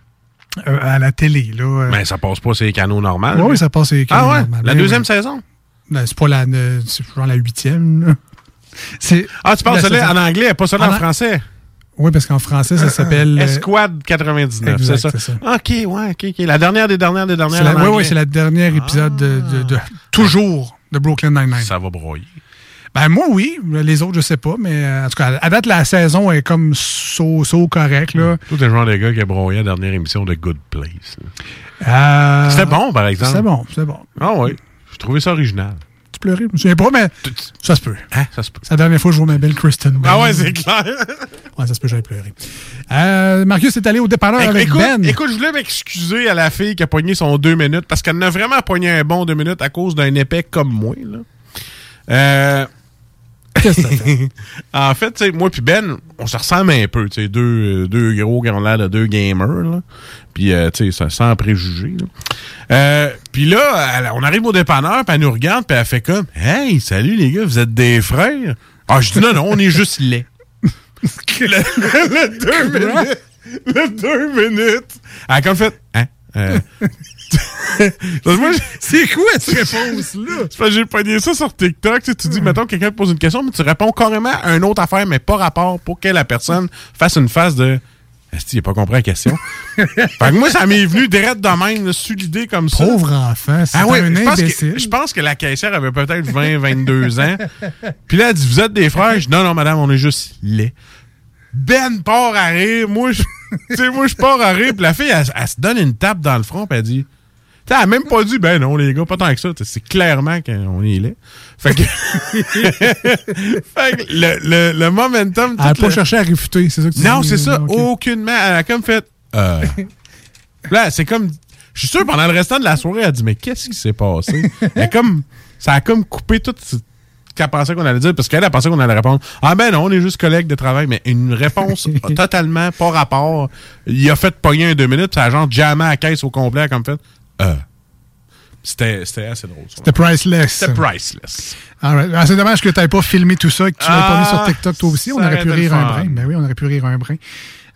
Euh, à la télé, là. euh. Mais ça passe pas sur les canaux normaux. Oui, ça passe. sur les Ah canaux ouais? normaux. La Ben deuxième saison? Ben, c'est pas la, genre la huitième. Ah, tu parles celle-là en anglais, pas celle-là en, En an- français? Oui, parce qu'en français, ça s'appelle. Esquad 99, c'est ça? ça. OK, ouais, OK, OK. La dernière des dernières des dernières. la- oui, oui, c'est la dernière épisode de, de- de- toujours de Brooklyn Nine-Nine. Ça va broyer. Ben, moi, oui. Les autres, je sais pas. Mais euh, en tout cas, à date, la saison est comme so, so correct, là. Tout le genre de gars qui a broyé la dernière émission de Good Place. Euh, C'était bon, par exemple. C'était bon, c'était bon. Ah oui. J'ai trouvé ça original. Tu pleurais? Je me souviens pas, mais ça se peut. Hein? Ça se peut. C'est la dernière fois que je vois ma belle Kristen. Ah ouais, c'est clair. Ouais, ça se peut, j'avais pleuré. Euh, Marcus est allé au dépanneur avec écoute, Ben. écoute, je voulais m'excuser à la fille qui a pogné son deux minutes parce qu'elle en a vraiment pogné un bon deux minutes à cause d'un épais comme moi. Là. Euh, Qu'est-ce que fait? en fait, moi puis Ben, on se ressemble un peu, tu sais, deux, euh, deux gros qui ont l'air de deux gamers, là. Puis, euh, tu sais, ça- sans préjugés, là. Euh, puis là, elle- on arrive au dépanneur, puis elle nous regarde, puis elle fait comme, « Hey, salut les gars, vous êtes des frères? » Ah, je dis, « Non, non, on est juste laids. » le, le deux minutes, le deux minutes, elle a comme fait, « Hein? Euh, c'est quoi cette réponse-là? J'ai pogné ça sur TikTok. Tu, sais, tu dis, mettons, quelqu'un te pose une question, mais tu réponds carrément à une autre affaire, mais pas rapport pour que la personne fasse une phase de. Est-ce qu'il n'a pas compris la question? fait que moi, ça m'est venu direct de même, là, sur l'idée comme ça. Pauvre enfant, c'est Ah ouais, un je pense, imbécile. que, je pense que la caissière avait peut-être 20, 22 ans. Puis là, elle dit, vous êtes des frères? Je dis, non, non, madame, on est juste laid. Ben part à rire. Moi, je, tu sais, moi, je pars à rire. Puis la fille, elle, elle se donne une tape dans le front. Puis elle dit, tu sais, elle a même pas dit, ben non, les gars, pas tant que ça. C'est clairement qu'on est laid. Fait que, fait que le, le, le momentum. Elle n'a pas le- cherché à réfuter, c'est ça que tu non, c'est ça. Ok. Aucunement. Elle a comme fait. Euh. là, c'est comme. Je suis sûr, pendant le restant de la soirée, elle a dit Mais qu'est-ce qui s'est passé? Elle a comme. Ça a comme coupé tout ce qu'elle pensait qu'on allait dire, parce qu'elle a pensé qu'on allait répondre Ah ben non, on est juste collègues de travail, mais une réponse totalement pas rapport. Il a fait pogner un deux minutes, puis ça a genre jamais à la caisse au complet, comme fait. Euh. C'était assez drôle. C'était priceless. C'était priceless. Right. Ah, c'est dommage que tu n'aies pas filmé tout ça et que tu l'aies pas mis sur Ah, TikTok toi aussi. On aurait pu rire un brin. Ben oui, on aurait pu rire un brin.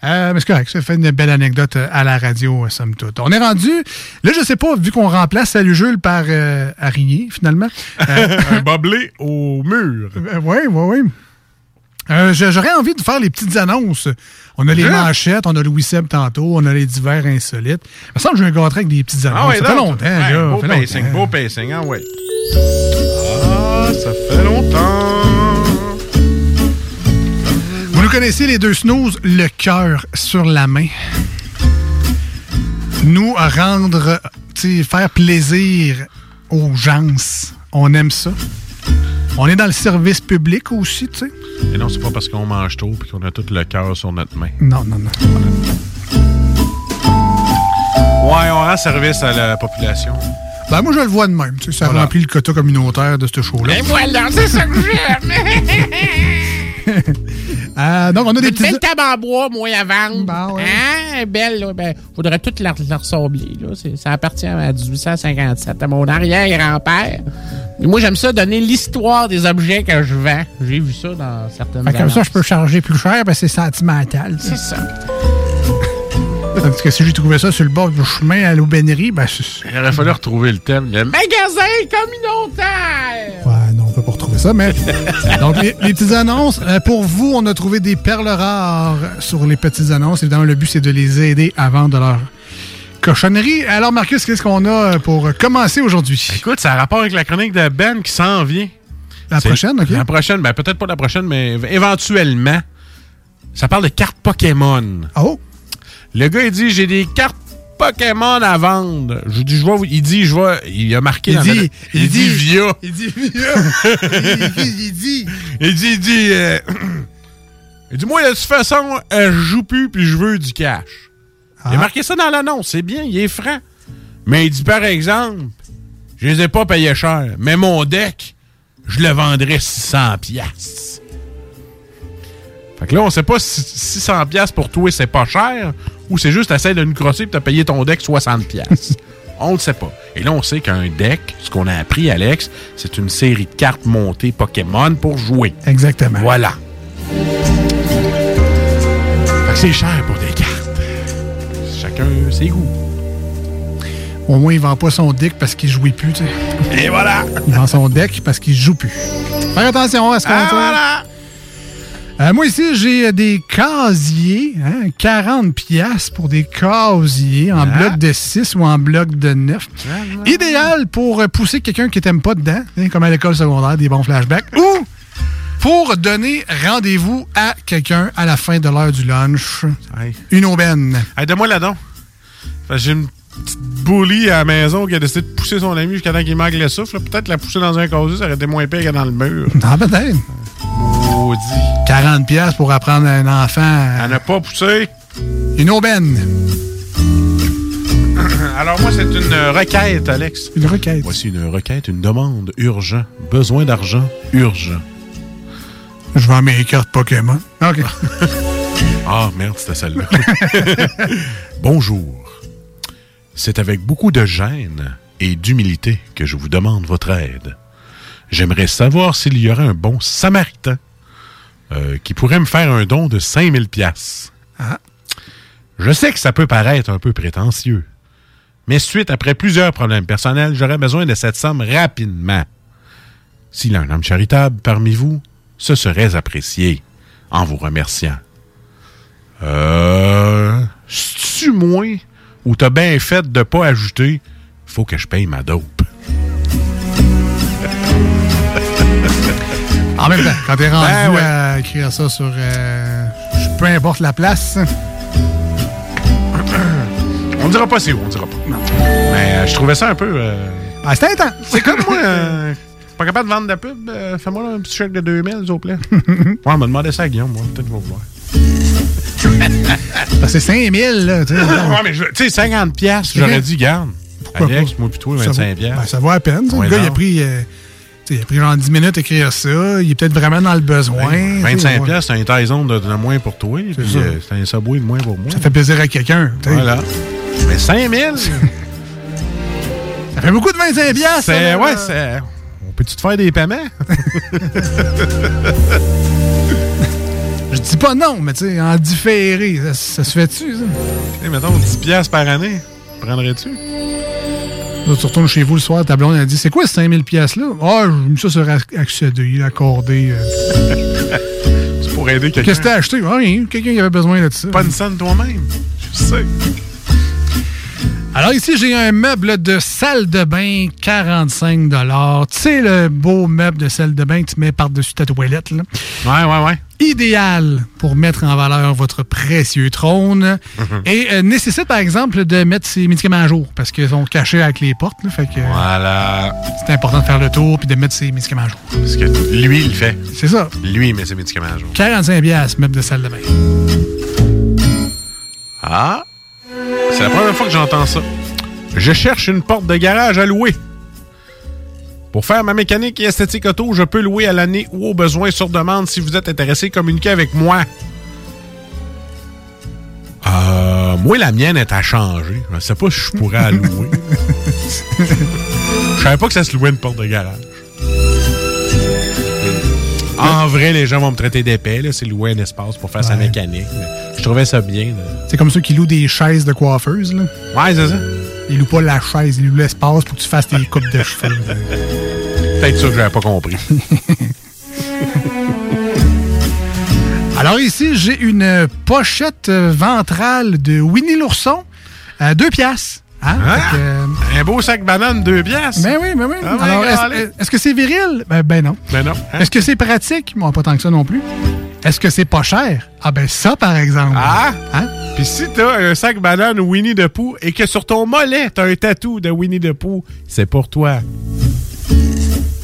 Euh, mais c'est correct, ça fait une belle anecdote euh, à la radio, euh, somme toute. On est rendu, là, je sais pas, vu qu'on remplace Salut Jules par euh, finalement. Euh, un boblé au mur. oui, oui, oui. Euh, J'aurais envie de faire les petites annonces. On a les Hein? manchettes, on a Louis Seb tantôt, on a les divers insolites. Il me semble que j'ai un gâteau avec des petites annonces. Ah ouais, ça fait longtemps, Ouais, là. Beau fait pacing, longtemps. beau pacing, ah ouais. Ah, ça fait longtemps. Vous connaissez les deux snooze, le cœur sur la main. Nous rendre, tu sais, faire plaisir aux gens, on aime ça. On est dans le service public aussi, tu sais. Et non, c'est pas parce qu'on mange tôt et qu'on a tout le cœur sur notre main. Non, non, non. Ouais, on rend service à la population. Ben, moi, je le vois de même. tu sais, Ça Voilà. remplit le quota communautaire de ce show-là. Et voilà, c'est ça que j'aime. Euh, donc, on a des Une petits... belle table en bois, moi, à vendre. Hein? Belle, là. Ben, faudrait toute la, la ressembler, là. Ça appartient à 1857, à mon arrière-grand-père. Moi, j'aime ça donner l'histoire des objets que je vends. J'ai vu ça dans certaines que comme ça, je peux charger plus cher parce que c'est sentimental. C'est ça. Tandis que si j'ai trouvé ça sur le bord du chemin à l'aubainerie, ben, c'est- Il aurait fallu retrouver le thème. Le Magasin communautaire! Ouais, ça, mais. Donc, les, les petites annonces. euh, pour vous, on a trouvé des perles rares sur les petites annonces. Évidemment, le but, c'est de les aider à vendre leur cochonnerie. Alors, Marcus, qu'est-ce qu'on a pour commencer aujourd'hui? Écoute, ça a rapport avec la chronique de Ben qui s'en vient. La prochaine, OK? La prochaine, ben peut-être pas la prochaine, mais éventuellement. Ça parle de cartes Pokémon. Oh! Le gars, il dit J'ai des cartes Pokémon à vendre. Je dis, je vais Il dit, je vais. Il a marqué Il dans dit- la- il dit- via. Il dit, il dit, il dit. Il dit, il dit, euh, il dit, moi, de toute façon, euh, je joue plus puis je veux du cash. Il a marqué ça dans l'annonce, c'est bien, il est franc. Mais il dit, par exemple, je les ai pas payés cher, mais mon deck, je le vendrais 600 piastres. Fait que là, on sait pas si 600 piastres pour toi, c'est pas cher, ou c'est juste essayer de nous crosser et t'as payé ton deck 60 piastres? on le sait pas. Et là, on sait qu'un deck, ce qu'on a appris, Alex, c'est une série de cartes montées Pokémon pour jouer. Exactement. Voilà. Fait que c'est cher pour des cartes. Chacun ses goûts. Au moins, il vend pas son deck parce qu'il jouit plus, tu sais. Et voilà! Il vend son deck parce qu'il joue plus. Faire attention à ce qu'on Ah, voilà! Euh, moi ici, j'ai euh, des casiers, hein, 40 pièces pour des casiers en Ah. bloc de 6 ou en bloc de 9. Idéal pour euh, pousser quelqu'un qui t'aime pas dedans, hein, comme à l'école secondaire, des bons flashbacks, ou pour donner rendez-vous à quelqu'un à la fin de l'heure du lunch. Une aubaine. Hey, donne-moi la don. Fait que J'ai une petite bully à la maison qui a décidé de pousser son ami jusqu'à temps qu'il manque le souffle. Peut-être la pousser dans un casier, ça aurait été moins pire que dans le mur. Ah, peut-être. Maudit. 40 pièces pour apprendre à un enfant. à- Elle n'a pas poussé. Une aubaine. Alors moi, c'est une requête, Alex. Une requête. Voici une requête, une demande urgent. Besoin d'argent urgent. Je vends mes cartes Pokémon. OK. Ah, merde, c'était celle-là. Bonjour. C'est avec beaucoup de gêne et d'humilité que je vous demande votre aide. J'aimerais savoir s'il y aurait un bon samaritain euh, qui pourrait me faire un don de 5000 pièces. Ah. Je sais que ça peut paraître un peu prétentieux, mais suite après plusieurs problèmes personnels, j'aurais besoin de cette somme rapidement. S'il y a un homme charitable parmi vous, ce serait apprécié en vous remerciant. Euh. C'est-tu moi ou t'as bien fait de pas ajouter faut que je paye ma dope? En même temps, quand t'es rendu Ben ouais. à écrire ça sur euh, peu importe la place, On dira pas c'est où, on dira pas. Mais euh, je trouvais ça un peu. euh, ah, c'est intense. C'est comme moi. euh, pas capable de vendre de la pub. euh, Fais-moi un petit chèque de 2000, s'il vous plaît. ouais, on m'a demandé ça à Guillaume, moi. Peut-être qu'il va vouloir. Parce que c'est 5000, là. Tu sais. ouais, mais je- tu sais, 50 piastres, j'aurais dit, garde. Pourquoi Alex, pas? moi, puis toi, Ça 25 vaut- piastres. ben, ça vaut à peine. Ouais, le gars, il a non. pris, euh, il a pris genre 10 minutes à écrire ça. Il est peut-être vraiment dans le besoin. tu sais, 25 ouais. piastres, c'est un Tyson de, de moins pour toi. Puis euh, c'est un Subway de moins pour moi. Ça fait plaisir à quelqu'un. Voilà. Mais 5000, Ça fait beaucoup de 25 piastres, ça, c'est. là. Ouais, c'est. On peut-tu te faire des paiements? Je dis pas non, mais tu sais, en différé, ça, ça se fait-tu, ça? Mettons 10 piastres par année. Prendrais-tu? Là, tu retournes chez vous le soir, ta blonde, elle dit C'est quoi ces 5000 piastres-là? Ah, j'ai mis ça sur ac- accéder, accordé. euh. C'est pour aider quelqu'un. Qu'est-ce que t'as acheté? Ah, Rien. Quelqu'un qui avait besoin de ça. Pas une scène toi-même. Je sais. Alors ici, j'ai un meuble de salle de bain, 45 Tu sais, le beau meuble de salle de bain que tu mets par-dessus ta toilette. Là. Ouais, ouais, ouais. Idéal pour mettre en valeur votre précieux trône. Et euh, nécessite, par exemple, de mettre ses médicaments à jour parce qu'ils sont cachés avec les portes. là. fait que euh, Voilà. c'est important de faire le tour puis de mettre ses médicaments à jour. Parce que lui, il le fait. C'est ça. Lui, il met ses médicaments à jour. 45 piastres, meuble de salle de bain. Ah! C'est la première fois que j'entends ça. Je cherche une porte de garage à louer. Pour faire ma mécanique et esthétique auto, je peux louer à l'année ou au besoin sur demande. Si vous êtes intéressé, communiquez avec moi. Euh, moi, la mienne est à changer. Je sais pas si je pourrais la louer. Je savais pas que ça se louait une porte de garage. En vrai, les gens vont me traiter d'épais. là, C'est louer un espace pour faire sa mécanique. mais je trouvais ça bien. C'est comme ceux qui louent des chaises de coiffeuse. Là. Ouais, c'est ça. Ils louent pas la chaise, ils louent l'espace pour que tu fasses tes coupes de cheveux. Peut-être ça que j'avais pas compris. Alors ici, j'ai une pochette euh, ventrale de Winnie l'ourson à deux piastres. Hein? Hein? Que, euh, Un beau sac banane, deux pièces. Ben oui, ben oui. Ah Alors, est-ce- que c'est viril? Ben, ben non. Ben non. hein? Est-ce que c'est pratique? Bon, pas tant que ça non plus. Est-ce que c'est pas cher? Ah ben ça, par exemple. Ah! Hein? Puis si t'as un sac banane Winnie the Pooh et que sur ton mollet, t'as un tatou de Winnie the Pooh, c'est pour toi.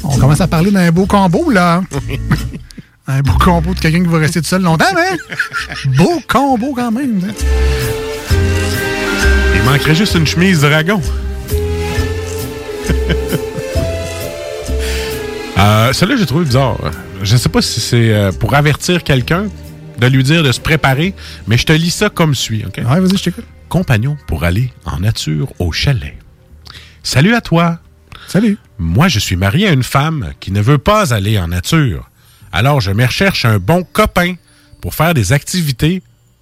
On commence à parler d'un beau combo, là. un beau combo de quelqu'un qui va rester tout seul longtemps, mais beau combo quand même. hein? Il manquerait juste une chemise dragon. euh, Celui-là, j'ai trouvé bizarre. Je sais pas si c'est euh, pour avertir quelqu'un, de lui dire de se préparer, mais je te lis ça comme suit. OK? Ouais, vas-y, je t'écoute. Compagnon pour aller en nature au chalet. Salut à toi. Salut. Moi, je suis marié à une femme qui ne veut pas aller en nature. Alors, je me recherche un bon copain pour faire des activités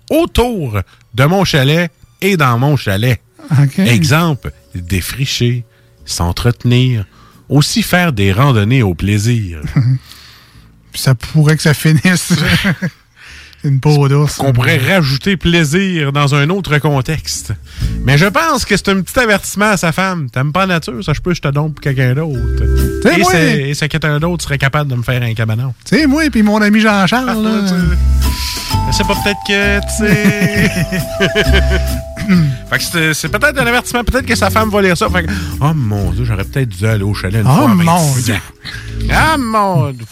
autour de mon chalet et dans mon chalet. Exemple, défricher, s'entretenir, aussi faire des randonnées au plaisir. Ça pourrait que ça finisse. une peau d'ours. Qu'on pourrait rajouter plaisir dans un autre contexte. Mais je pense que c'est un petit avertissement à sa femme. T'aimes pas la nature, ça je peux, je te donne pour quelqu'un d'autre. Et moi- c'est- et c'est quelqu'un d'autre serait capable de me faire un cabanon. Tu sais, moi et puis mon ami Jean-Charles. là. C'est pas peut-être que, tu sais. fait que c'est- peut-être un avertissement. Peut-être que sa femme va lire ça. Fait que, oh mon Dieu, j'aurais peut-être dû aller au chalet une Oh fois à mon 26 Dieu. Ah mon Dieu.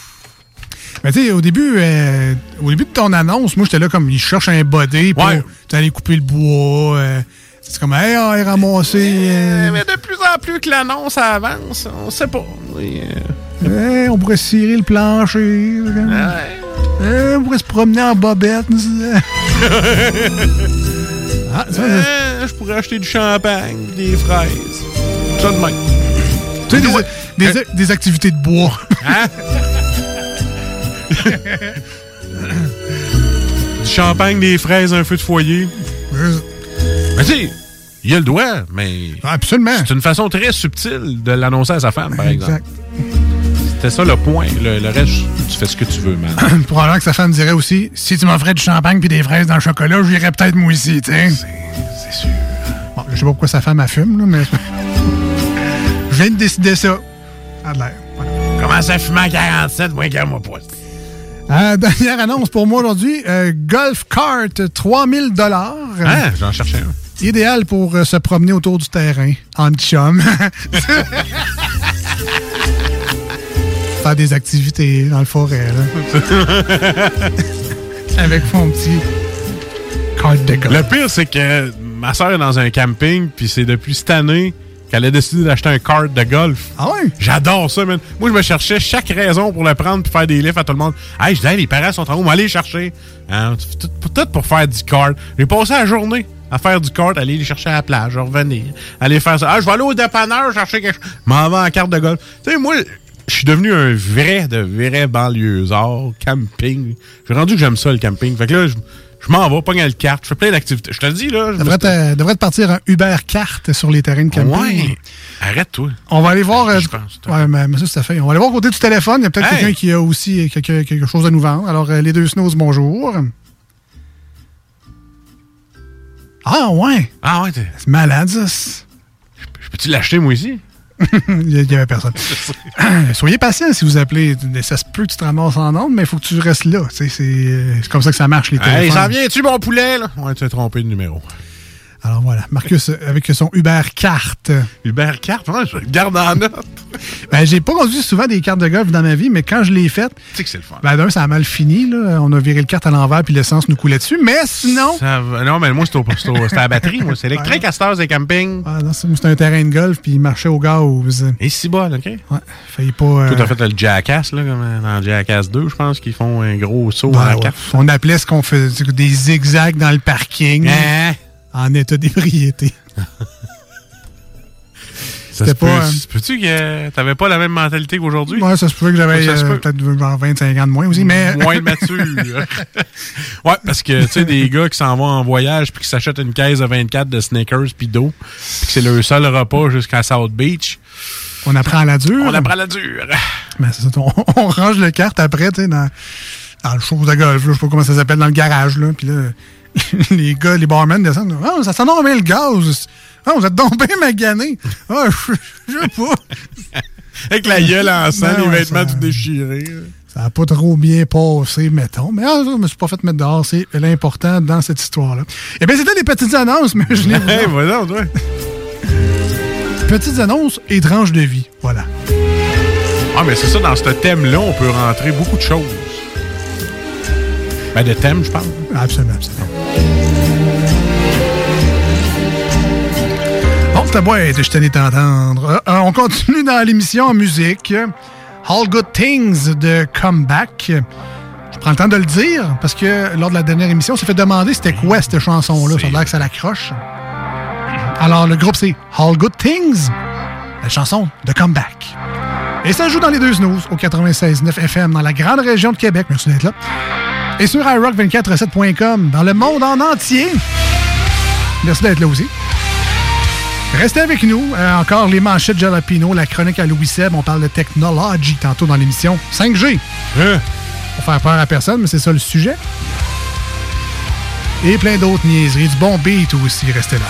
Mais tu sais, au début, euh, au début de ton annonce, moi, j'étais là comme, il cherche un body pour Ouais. aller couper le bois. euh, c'est comme, hey, va ramasser. euh, Mais de plus en plus que l'annonce avance, on sait pas. Oui, euh, hey, on pourrait cirer le plancher. Hey, on pourrait se promener en bobette. ah, ça, euh, je pourrais acheter du champagne, des fraises. Ça de même. tu sais, des, des, des activités de bois. Hein? du champagne, des fraises, un feu de foyer. Mais tu sais, il a le doigt, mais. Absolument. C'est une façon très subtile de l'annoncer à sa femme, par exemple. Exact. C'était ça le point. Le, le reste, tu fais ce que tu veux, man. Probablement que sa femme dirait aussi si tu m'offrais du champagne puis des fraises dans le chocolat, j'irais peut-être moi aussi, tu sais. C'est sûr. Bon, je sais pas pourquoi sa femme a fume, là, mais. je viens de décider ça. À l'air. Commence à fumer à 47, moi, qu'à moi pas. Euh, dernière annonce pour moi aujourd'hui euh, Golf Cart, 3000 dollars. Ah, j'en cherchais un. Idéal pour euh, se promener autour du terrain en chum. Faire des activités dans le forêt. là. Avec mon petit cart de golf. Le pire, c'est que ma soeur est dans un camping, puis c'est depuis cette année qu'elle a décidé d'acheter un kart de golf. Ah ouais? J'adore ça, man. Moi, je me cherchais chaque raison pour le prendre puis faire des livres à tout le monde. Hey, je dis, hey, les parents sont en haut, aller les chercher. Hein, tout pour faire du kart. J'ai passé la journée à faire du kart, aller les chercher à la plage, revenir, aller faire ça. Ah, je vais aller au dépanneur chercher quelque chose. M'en vais en carte de golf. Tu sais, moi, je suis devenu un vrai, de vrai banlieusard, camping. J'ai rendu que j'aime ça, le camping. Fait que là, je, je m'en vais, pogne le carte, je fais plein d'activités. Je te le dis, là. je suis- te, te partir un Uber carte sur les terrains de camping. Ouais. Arrête-toi. On va aller voir. euh, Je pense. ouais, mais, mais ça, c'est fait. On va aller voir côté du téléphone. Il y a peut-être Hey! quelqu'un qui a aussi quelque, quelque chose à nous vendre. Alors, euh, les deux snows, bonjour. Ah, ouais. Ah, ouais, t'es- C'est malade, ça. Je peux-tu l'acheter, moi, ici? Il n'y avait personne. Soyez patient si vous appelez. Ça se peut que tu te ramasses en onde, mais il faut que tu restes là. Tu C'est euh, c'est comme ça que ça marche, les Hey, téléphones. ça vient-tu, mon poulet, là? Ouais, tu as trompé de numéro. Alors voilà, Marcus euh, avec son Uber carte. Uber carte, ouais, je garde en note. Ben, j'ai pas conduit souvent des cartes de golf dans ma vie, mais quand je l'ai faite, Tu sais que c'est le fun. ben d'un, ça a mal fini. Là. On a viré le carte à l'envers puis l'essence nous coulait dessus. Mais sinon, Ça non, mais moi, c'est à la batterie. Moi, c'est électrique à Stars et Camping. ah, non, c'est c'était un terrain de golf puis il marchait au gaz. Et si bol, OK? Ouais, failli pas. euh, Toi, t'as fait le Jackass, là, comme dans Jackass 2, je pense, qu'ils font un gros saut ben, à la ouais. carte. On appelait ce qu'on faisait des zigzags dans le parking Hein? En état d'ébriété. Ça se peut- pas, euh, Peux-tu que t'avais pas la même mentalité qu'aujourd'hui? Ouais, ça se pouvait que j'avais euh, peut. peut-être genre 25 ans de moins aussi, mais. Moins de mature. ouais, parce que, tu sais, des gars qui s'en vont en voyage puis qui s'achètent une caisse de 24 de Snickers puis d'eau, puis que c'est leur seul repas jusqu'à South Beach, On apprend à la dure. on apprend la dure. Ben, c'est ça, on, on range le carte après, tu sais, dans, dans le show de golf, je sais pas comment ça s'appelle, dans le garage, là. Puis là, les gars, les barmen descendent. Ah, ça donc bien le gaz. Ah, vous êtes donc bien magané. Ah, je sais pas. Avec la gueule en sang, Ben les ouais, vêtements ça- tout déchirés. Ça a pas trop bien passé, mettons. Mais ah, je me suis pas fait mettre dehors, c'est l'important dans cette histoire-là. Eh bien, c'était des petites annonces, mais je n'ai Hey, voilà, toi. Petites annonces et tranches de vie. Voilà. Ah, mais c'est ça, dans ce thème-là, on peut rentrer beaucoup de choses. Ben, de thème, je parle. Absolument, absolument. Bon, ta boîte, je tenais t'entendre. Euh, euh, on continue dans l'émission en musique. All Good Things de Comeback. Je prends le temps de le dire parce que lors de la dernière émission, on s'est fait demander c'était quoi cette chanson-là. Ça a l'air que ça l'accroche. Alors, le groupe, c'est All Good Things, la chanson de Comeback. Et ça joue dans les deux snooze au 96.9 FM dans la grande région de Québec. Merci d'être là. Et sur iRock247.com dans le monde en entier. Merci d'être là aussi. Restez avec nous. Euh, encore les manchettes Jalapino, la chronique à Louis Seb. On parle de technologie tantôt dans l'émission 5G. Pour faire peur à personne, mais c'est ça le sujet. Et plein d'autres niaiseries. Du bon beat aussi. Restez là.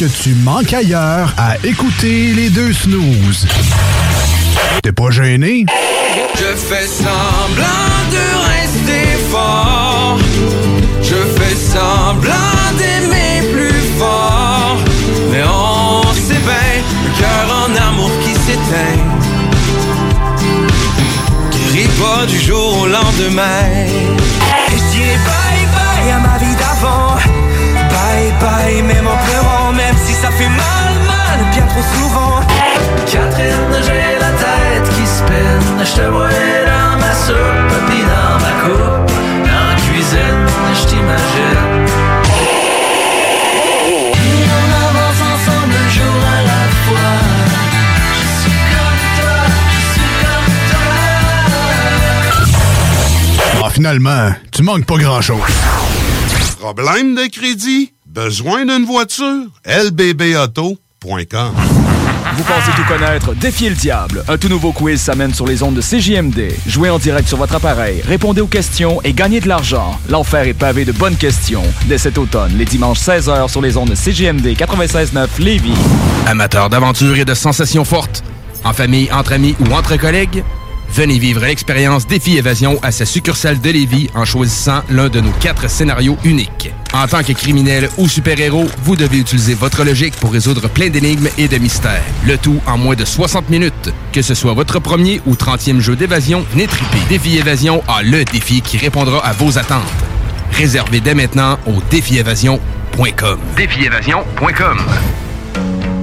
Que tu manques ailleurs à écouter les deux snooze. T'es pas gêné? Je fais semblant finalement, tu manques pas grand-chose. Problème de crédit? Besoin d'une voiture? lbbauto.com Vous pensez tout connaître? Défiez le diable. Un tout nouveau quiz s'amène sur les ondes de CJMD. Jouez en direct sur votre appareil, répondez aux questions et gagnez de l'argent. L'enfer est pavé de bonnes questions. Dès cet automne, les dimanches 16h sur les ondes de CJMD 96.9 Lévis. Amateurs d'aventure et de sensations fortes, en famille, entre amis ou entre collègues, venez vivre l'expérience Défi Évasion à sa succursale de Lévis en choisissant l'un de nos quatre scénarios uniques. En tant que criminel ou super-héros, vous devez utiliser votre logique pour résoudre plein d'énigmes et de mystères. Le tout en moins de 60 minutes. Que ce soit votre premier ou 30e jeu d'évasion, venez triper. Défi Évasion a le défi qui répondra à vos attentes. Réservez dès maintenant au défiévasion.com. Défiévasion.com.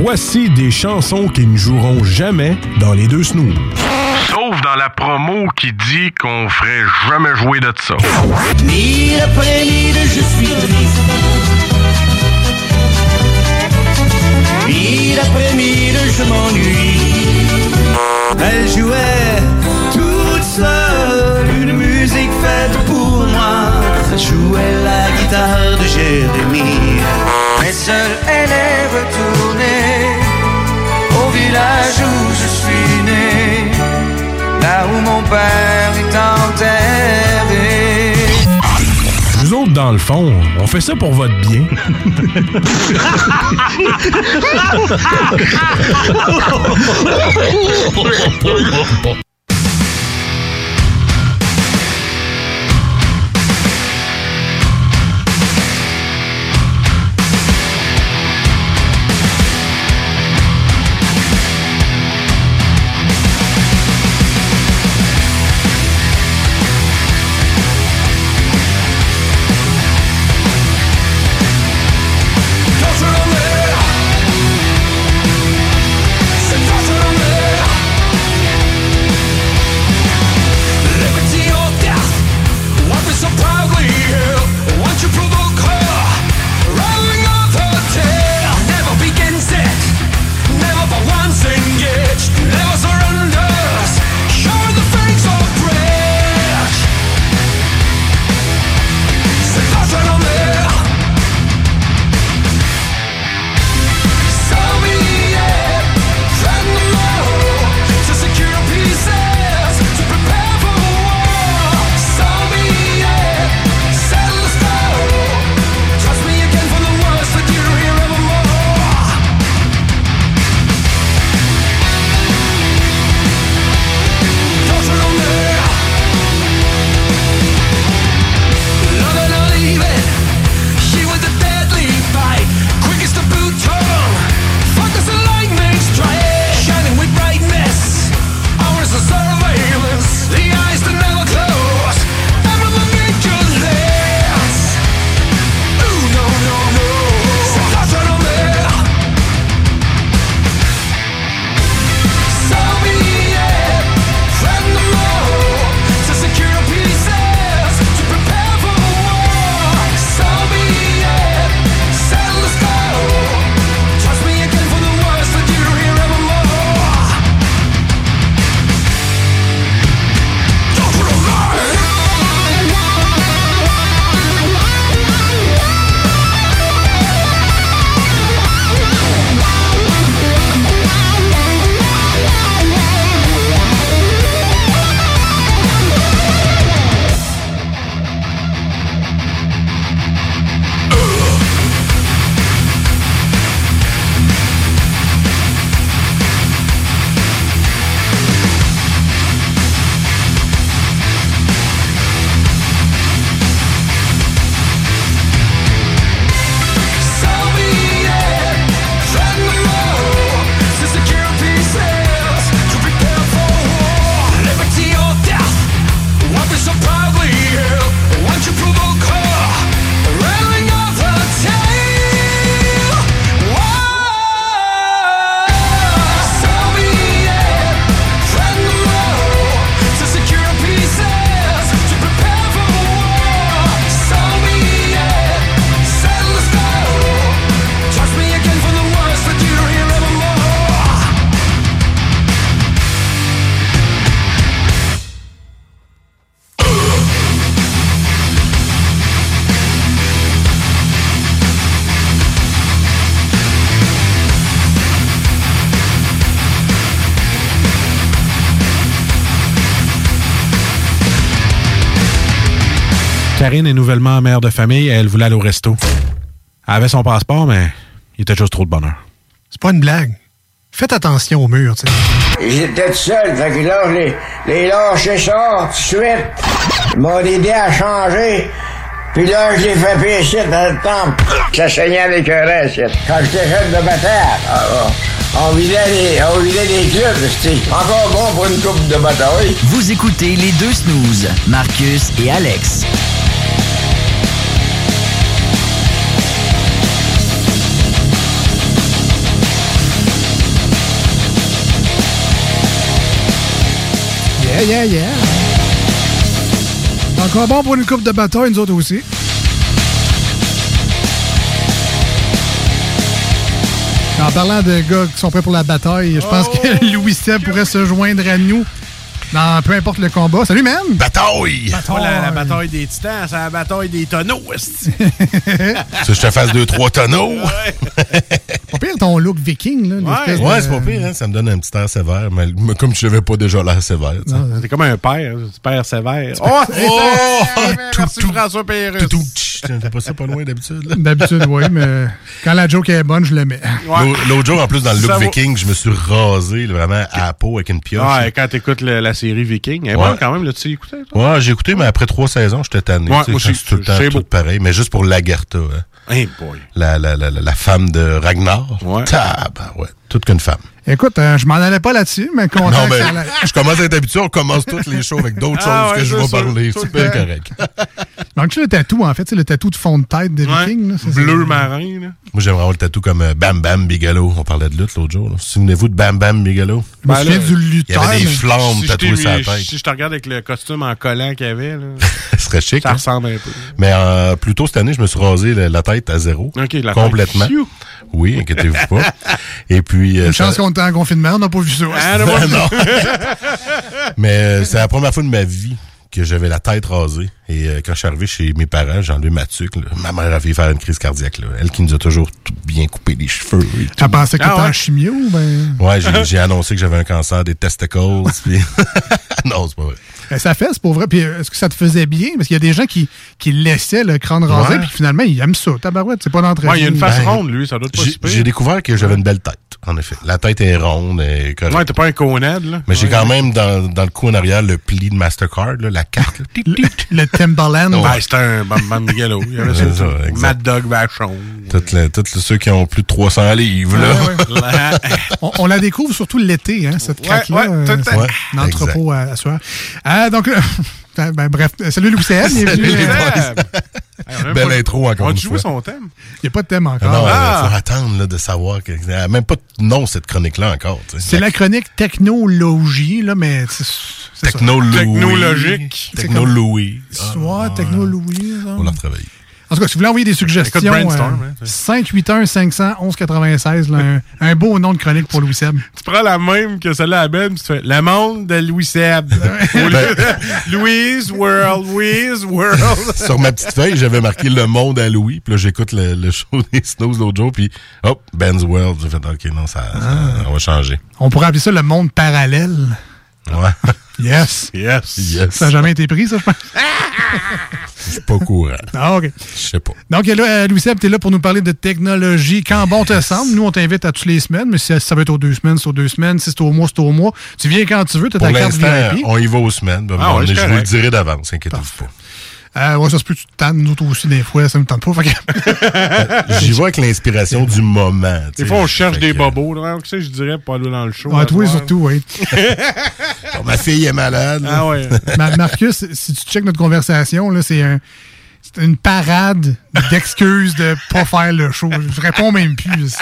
Voici des chansons qui ne joueront jamais dans les deux snooze. Sauf dans la promo qui dit qu'on ferait jamais jouer de ça. Mille après mille, je suis triste. Mille après mille, je m'ennuie. Elle jouait toute seule une musique faite pour moi. Elle jouait la guitare de Jérémie. Mais seule elle Là où mon père est enterré. Nous autres, dans le fond, on fait ça pour votre bien. nouvellement mère de famille elle voulait aller au resto. Elle avait son passeport, mais il était juste trop de bonheur. C'est pas une blague. Faites attention au mur, tu sais. J'étais tout seul, fait que là, je les, les lâché ça tout de suite. Ils m'ont aidé à changer. Puis là, je l'ai fait pécher dans le temple. Ça saignait avec un reste. Quand j'étais jeune de bataille, ah, ah, on vidait les, on vidait les clubs, c'était encore bon pour une coupe de bataille. Vous écoutez les deux snooze, Marcus et Alex. Yeah, yeah, yeah. Encore bon pour une coupe de bataille, nous autres aussi. En parlant de gars qui sont prêts pour la bataille, je pense que Louis Seb pourrait se joindre à nous dans peu importe le combat. Salut, man! Bataille! C'est pas la, la bataille des titans, c'est la bataille des tonneaux. Ça, je te fasse deux, trois tonneaux. Pas pire ton look viking, là. Ouais, de- c'est pas pire, hein? ça me donne un petit air sévère, mais mais comme je n'avais pas déjà l'air sévère. C'est comme un père, c'est père sévère. Oh! Oh! Merci François Pérusse. T'as pas ça pas loin d'habitude, là? D'habitude, oui, mais quand la joke est bonne, je le mets. L'au- L'autre jour, en plus, dans le look viking, je me suis rasé là, vraiment à la peau avec une pioche. Ouais, quand t'écoutes la série Viking, elle est Ouais. bonne quand même, là, tu écouté, toi? Ouais, j'ai écouté, mais après trois saisons, j'étais tanné. Ouais, tu sais, moi quand aussi, c'est tout le temps tout pareil, mais juste pour Lagertha. Hein. Hey boy. La, la, la, la, femme de Ragnar. Ouais. ouais. Toute qu'une femme. Écoute, euh, je m'en allais pas là-dessus, mais content Non, que ça je commence à être habitué, on commence toutes les shows avec d'autres Ah choses ouais, que je vais sûr, parler. C'est bien correct. Donc, tu sais, le tatou, en fait, c'est le tatou de fond de tête de viking. là, ça, Bleu marin, là. Moi, j'aimerais avoir le tatou comme euh, Bam Bam Bigelow. On parlait de lutte l'autre jour. Souvenez-vous de Bam Bam Bigelow? Je me souviens du Il y lutteur. avait des flammes Si tatouées sur la tête. Si je te regarde avec le costume en collant qu'il y avait, là, Ce serait chic. ça hein? ressemble un peu. Mais euh, plus tôt cette année, je me suis rasé la, la tête à zéro. La complètement. Oui, inquiétez-vous pas. Et puis. euh, Une ça- chance qu'on était en confinement, on n'a pas vu ça. Ah, non. Mais euh, c'est la première fois de ma vie que j'avais la tête rasée. Et euh, quand je suis arrivé chez mes parents, j'ai enlevé ma tuque. là. Ma mère a fait faire une crise cardiaque. Là. Elle qui nous a toujours tout bien coupé les cheveux. Et tout. Elle pensait que Ah t'étais ouais? en chimio, ben... Ouais, j'ai annoncé que j'avais un cancer des testicles. puis- non, c'est pas vrai. Ben, ça fait, c'est pour vrai. Puis euh, est-ce que ça te faisait bien? Parce qu'il y a des gens qui, qui laissaient le crâne rasé, Ouais. puis finalement, ils aiment ça. Tabarouette, c'est pas d'entrée. Ouais, il y a une face Ben, ronde, lui, ça doit être pas j'ai découvert que j'avais une belle tête, en effet. La tête est ronde et correcte. Ouais, t'es pas un conade, là? Mais j'ai Ouais. quand même dans, dans le cou en arrière le pli de Mastercard, là, la carte. là. Le Timberland. Ouais. Ben, c'était un Bam Bam Bigelow. Il y avait C'est ça. Mad Dog Vachon. Toutes les- toutes les- ceux qui ont plus de 300 livres, là. on, on la découvre surtout l'été, hein, cette ouais, euh, Ouais, L'entrepôt à, à soir. Ah, donc, euh, ben, bref, euh, salut Louis. Salut, les Euh, boys. Belle intro encore On a joué son thème. Il n'y a pas de thème Ah encore. non, Ah! il faut attendre là, de savoir. Que, a même pas de nom, cette chronique-là, encore. tu sais. C'est la chronique technologie, là, mais. Techno-Louis. Technologique. Techno-Louis. Ouais, techno-Louis. ça. On l'a retravaillé. En tout cas, si vous voulez envoyer des suggestions, euh, hein, 581 500 1196, là, un, un beau nom de chronique pour Louis Seb. Tu prends la même que celle-là à Ben, puis tu fais Le monde de Louis Seb. De Louise World, Louise World. Sur ma petite feuille, j'avais marqué le monde à Louis. Puis là, j'écoute le, le show des Snows l'autre jour. Puis hop, Ben's World. J'ai fait, OK, non, ça, ça- on va changer. On pourrait appeler ça le monde parallèle. Ouais. Yes. Yes. Yes. Ça n'a jamais été pris, ça, je pense. Je suis pas au courant. Ah, OK. Je sais pas. Donc, là, euh, Louis tu es là pour nous parler de technologie. Quand bon te semble, nous, on t'invite à toutes les semaines, mais si ça va être aux deux semaines, c'est aux deux semaines. Si c'est au mois, c'est au mois. Tu viens quand tu veux, tu as Pour ta carte l'instant, VIP. on y va aux semaines. Ben, Ah ouais, je vous le dirai d'avance, inquiétez-vous pas. Euh, ouais, ça se peut, tu te tannes, nous autres aussi, des fois, ça me tente pas. Fait que- J'y vais avec l'inspiration du moment. tu Des fois, on cherche des que, bobos. là. Tu sais, je dirais pas aller dans le show. Ouais, à toi, surtout, oui. bon, ma fille est malade. Ah ouais. Ma- Marcus, si tu checkes notre conversation, là, c'est un. Une parade d'excuses de pas faire le show. Je réponds même plus.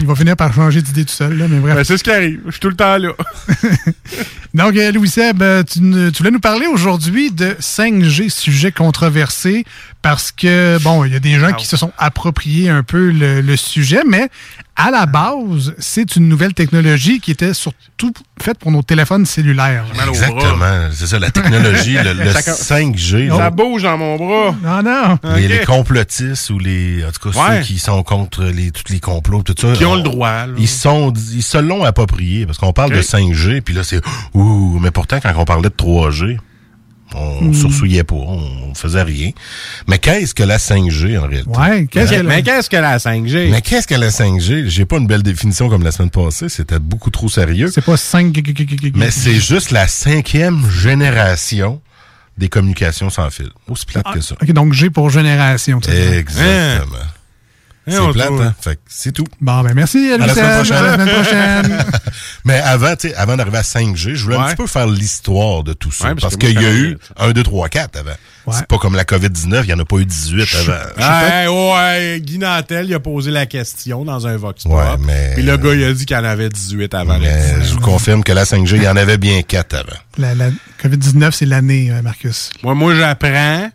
Il va finir par changer d'idée tout seul, là, mais bref. Ben, c'est ce qui arrive. Je suis tout le temps là. Donc, euh, Louis Seb, euh, tu, voulais nous parler aujourd'hui de 5G, sujet controversé, parce que, bon, il y a des gens qui se sont appropriés un peu le, le sujet, mais à la base, c'est une nouvelle technologie qui était surtout faite pour nos téléphones cellulaires. Exactement. C'est ça, la technologie, le, le Chacun- 5G. Ça là. bouge dans mon bras. Non, non. Les, les complotistes ou les. En tout cas, Ouais. ceux qui sont contre les, tous les complots, tout ça. Qui ont on- le droit, là. Ils, sont, ils se l'ont approprié parce qu'on parle de 5G, puis là, c'est. Ouh, mais pourtant, quand on parlait de 3G, on Hmm. sursouillait pas, on, faisait rien. Mais qu'est-ce que la 5G en réalité? Ouais, qu'est-ce Mais, qu'est-ce que la 5G? Mais qu'est-ce que la 5G? J'ai pas une belle définition comme la semaine passée, c'était beaucoup trop sérieux. C'est pas 5 Mais c'est juste la cinquième génération des communications sans fil. Aussi plate que ça. OK, donc G pour génération. Exactement. Hein, C'est on plate, hein? Fait que c'est tout. Bon, ben merci, À Louis la semaine Seb. À la semaine prochaine. Mais avant, tu sais, avant d'arriver à 5G, je voulais un petit peu faire l'histoire de tout ça. Ouais, parce qu'il y a eu connais 1, 2, 3, 4 avant. C'est pas comme la COVID-19, il n'y en a pas eu 18 avant. Ah, ouais, Guy Nantel, il a posé la question dans un Vox Pop. Ouais, mais- Puis le gars, il a dit qu'il y en avait 18 avant. Mais je vous confirme que la 5G, il y en avait bien 4 avant. La, la COVID-19, c'est l'année, euh, Marcus. Moi, moi j'apprends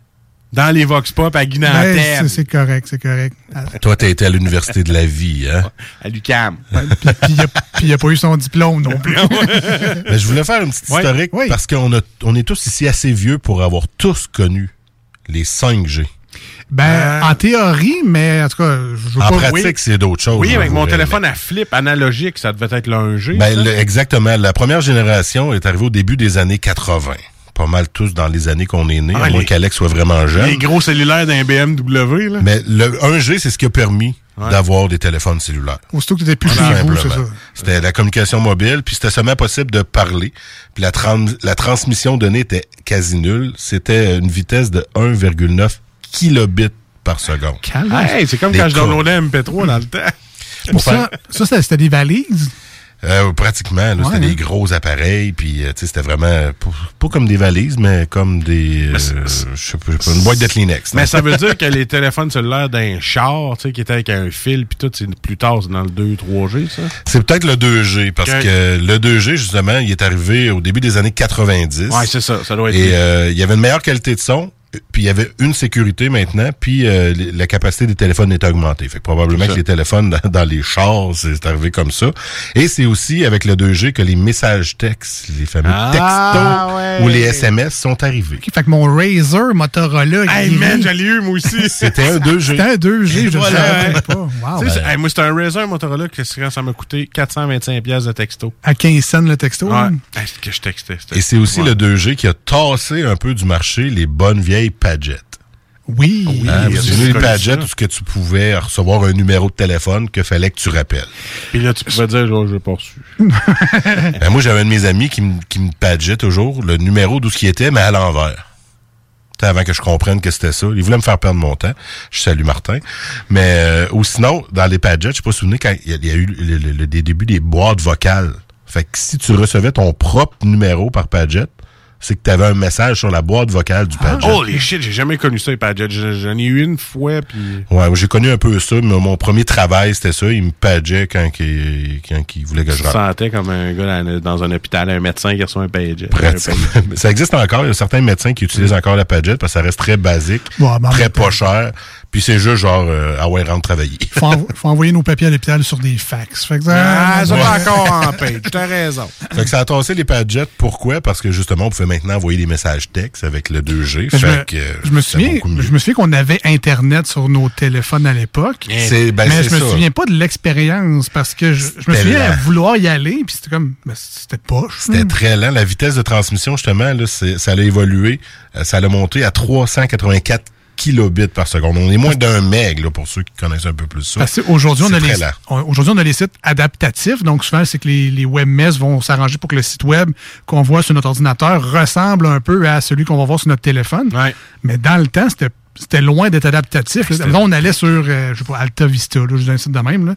dans les Vox Pop à Guy Ben, c'est- c'est correct, c'est correct. Toi, t'as été à l'université de la vie, hein? À l'UQAM. Puis il n'a pas eu son diplôme non plus. Mais je voulais faire une petite Ouais. historique Oui. parce qu'on on est tous ici assez vieux pour avoir tous connu les 5G. Ben, en théorie, mais en tout cas, je veux En pas... pratique, c'est d'autres choses. Oui, hein, avec mon téléphone à flip analogique, ça devait être le 1G. Ben, le- exactement. La première génération est arrivée au début des années 80. Pas mal tous dans les années qu'on est né, Ah, à moins qu'Alex soit vraiment jeune. Les gros cellulaires d'un BMW, là. Mais le 1G, c'est ce qui a permis Ouais. d'avoir des téléphones cellulaires. Aussitôt que tu plus Tout chez vous, c'est ça. C'était la communication mobile, puis c'était seulement possible de parler. Puis la, tran- la transmission de données était quasi nulle. C'était une vitesse de 1,9 kilobits par seconde. Hey, c'est comme Des quand je downloadais MP3 dans le temps. Pour ça, faire- ça, c'était des valises? Euh, pratiquement, là, c'était Ouais, des hein. gros appareils, puis euh, tu sais, c'était vraiment pas, comme des valises, mais comme des, euh, je sais pas, je sais pas, une boîte de Kleenex. Mais ça veut dire que les téléphones cellulaires d'un char, tu sais, qui étaient avec un fil, puis tout, c'est plus tard, c'est dans le 2 3G, ça? C'est peut-être le 2G, parce que le 2G, justement, il est arrivé au début des années 90. Ouais, c'est ça, ça doit être Et euh, il y avait une meilleure qualité de son, puis il y avait une sécurité maintenant, puis euh, la capacité des téléphones est augmentée. Fait que probablement que les téléphones dans, dans les chars, c'est arrivé comme ça. Et c'est aussi avec le 2G que les messages textes, les fameux Ah, textos ouais. ou les SMS sont arrivés. Fait que mon Razer Motorola... Hey, man, j'allais eu, moi aussi. C'était un 2G. C'était un 2G, je ne Voilà. savais pas. Wow. Hey, moi, c'était un Razer Motorola que ça m'a coûté 425 pièces de texto. À 15 cents le texto. Ouais. hein? Hey, que je textais. Et c'est aussi Ouais. le 2G qui a tassé un peu du marché les bonnes vieilles Padgett. Oui. Hein, Oui, Padgett ça. où ce que tu pouvais recevoir un numéro de téléphone que fallait que tu rappelles. Puis là, tu pouvais dire, oh, je l'ai pas reçu. Ben, moi, j'avais un de mes amis qui me, qui me toujours le numéro d'où ce qui était, mais à l'envers. Avant que je comprenne que c'était ça. Il voulait me faire perdre mon temps. Je salue Martin. Mais euh, ou sinon, dans les padgets, je sais pas souvenir quand il y a, il y a eu le, le- le- des débuts des boîtes vocales. Fait que si tu recevais ton propre numéro par padget, c'est que tu avais un message sur la boîte vocale du padget. Oh, les shit, j'ai jamais connu ça, les Padgett. J'en j'en ai eu une fois, puis... Ouais, j'ai connu un peu ça, mais mon premier travail, c'était ça. Il me padgeait quand, il, quand il voulait que je Je rentre. sentais comme un gars dans, un hôpital, un médecin qui reçoit un Padgett. Ça existe encore. Il y a certains médecins qui utilisent encore la Padgett parce que ça reste très basique, Ouais, très pas cher. Puis c'est juste genre, euh, ah ouais, rentre travailler. faut, faut envoyer nos papiers à l'hôpital sur des fax. Fait que Ah, ça va encore en page. T'as raison. fait que ça a tassé les Padgett. Pourquoi? Parce que justement, on pouvait maintenant envoyer des messages textes avec le 2G. Mais je, fait me, que, euh, je me souviens, je me souviens qu'on avait Internet sur nos téléphones à l'époque. C'est- ben, mais je me ça. souviens pas de l'expérience parce que je, je me souviens lent. vouloir y aller puis c'était comme ben, c'était poche. C'était très lent. La vitesse de transmission, justement, là, c'est- ça a évolué. Euh, Ça a monté à 384 kilobits par seconde. On est moins d'un meg, là, pour ceux qui connaissent un peu plus ça. Parce qu'aujourd'hui, on, a les- aujourd'hui, on a les sites adaptatifs. Donc, souvent, c'est que les, les webmess vont s'arranger pour que le site web qu'on voit sur notre ordinateur ressemble un peu à celui qu'on va voir sur notre téléphone. Mais dans le temps, c'était c'était loin d'être adaptatif. Là, on allait sur, euh, je sais pas, Alta Vista, là, je dis un site de même. Là.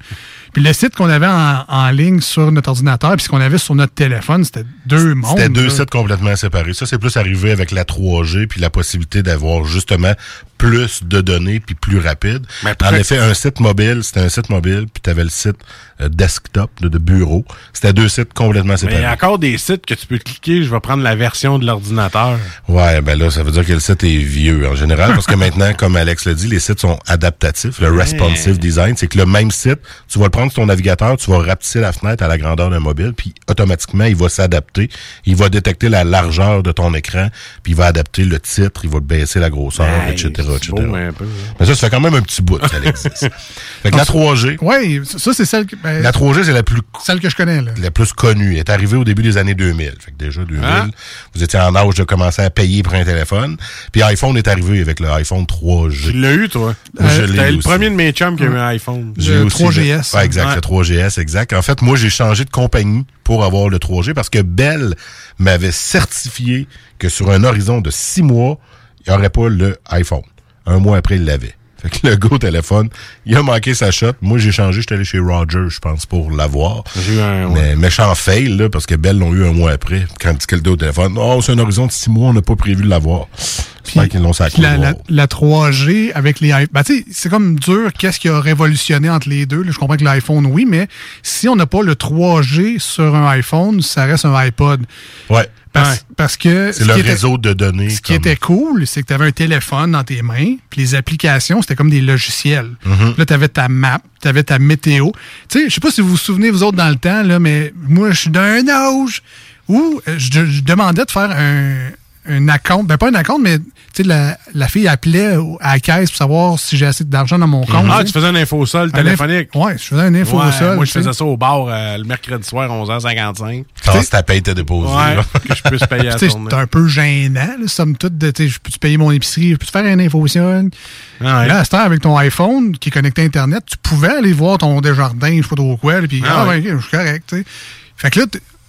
Puis le site qu'on avait en, en ligne sur notre ordinateur, puis ce qu'on avait sur notre téléphone, c'était deux mondes. C'était deux là. sites complètement séparés. Ça, c'est plus arrivé avec la 3G puis la possibilité d'avoir justement plus de données puis plus rapide. en effet, un site mobile, c'était un site mobile puis tu avais le site euh, desktop de, de bureau. C'était deux sites complètement Mais il y séparés. a encore des sites que tu peux cliquer, je vais prendre la version de l'ordinateur. Ouais, ben là, ça veut dire que le site est vieux en général, parce que maintenant, comme Alex l'a dit, les sites sont adaptatifs. Le responsive design, c'est que le même site, tu vas le prendre sur ton navigateur, tu vas rapetisser la fenêtre à la grandeur d'un mobile, puis automatiquement, il va s'adapter. Il va détecter la largeur de ton écran, puis il va adapter le titre, il va baisser la grosseur, etc., etc. Beau, mais un peu, hein. Mais ça, ça fait quand même un petit bout que ça existe. fait que la 3G, Oui, ça, c'est celle, que- ben, la 3G, c'est la plus celle que je connais. Là. la plus connue. Elle est arrivée au début des années 2000. Fait que déjà, 2000, Hein? vous étiez en âge de commencer à payer pour un téléphone. Puis iPhone est arrivé avec le iPhone 3G. Tu l'as eu, toi? Moi, je l'ai T'es eu le premier de mes chums qui a eu un iPhone. J'ai Le aussi 3GS. Ouais, exact, Ouais. le 3GS, exact. En fait, moi, j'ai changé de compagnie pour avoir le 3G parce que Bell m'avait certifié que sur un horizon de six mois, il n'y aurait pas le iPhone. Un mois après, il l'avait. Fait que le au téléphone, il a manqué sa shot. Moi, j'ai changé, j'étais allé chez Roger, je pense, pour l'avoir. J'ai eu un. ouais. Mais méchant fail, là, parce que Bell l'ont eu un mois après. Quand il dit au téléphone, oh, c'est un horizon de six mois, on n'a pas prévu de l'avoir. J'espère qu'ils l'ont Puis sacré. la, la, la 3G avec les iPhones. Ben, tu sais, c'est comme dur, qu'est-ce qui a révolutionné entre les deux. là. Je comprends que l'iPhone, oui, mais si on n'a pas le 3G sur un iPhone, ça reste un iPod. Ouais. Parce, parce que. C'est ce le était- réseau de données. Ce qui était cool, c'est que tu avais un téléphone dans tes mains, puis les applications, c'était comme des logiciels. Mhm. Là, tu avais ta map, tu avais ta météo. Tu sais, je sais pas si vous vous souvenez, vous autres, dans le temps, là, mais moi, je suis d'un âge où euh, je, je demandais de faire un, un account. Ben, pas un account, mais tu sais, la, la fille appelait à la caisse pour savoir si j'ai assez d'argent dans mon compte. Ah, tu faisais un infosol téléphonique. inf- Ouais, je faisais un info Ouais, sol. Moi, je faisais ça au bar euh, le mercredi soir, 11h55. Quand ta paye était déposée. Ouais, que je puisse payer à. C'est un peu gênant, là, somme toute, de, je peux-tu payer mon épicerie, je peux-tu faire un info-sion? Ah ouais. Là, à avec ton iPhone qui est connecté à Internet, tu pouvais aller voir ton Desjardins, je sais pas trop quoi, puis Ah ah, ouais. ben, ok, je suis correct, tu sais. Fait que là,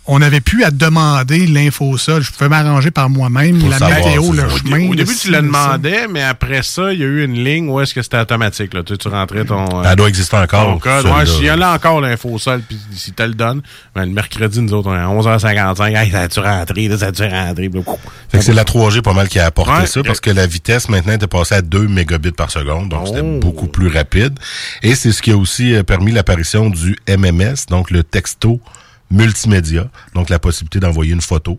on n'avait plus à demander l'info sol. Je pouvais m'arranger par moi-même, la savoir, météo, le ça. chemin. Au début, tu le ça. demandais, mais après ça, il y a eu une ligne où est-ce que c'était automatique. Là. Tu, tu rentrais ton. euh, Elle doit exister encore. code. Ouais, y en a encore l'info sol, puis si te le donne, ben, le mercredi, nous autres, on est à 11h55. Hey, ça a-tu rentré? Là, ça a-tu rentré? Fait que c'est la 3G pas mal qui a apporté Ouais. ça parce que la vitesse maintenant était passée à 2 mégabits par seconde, donc c'était Oh. beaucoup plus rapide. Et c'est ce qui a aussi euh, permis l'apparition du MMS, donc le texto multimédia, donc la possibilité d'envoyer une photo,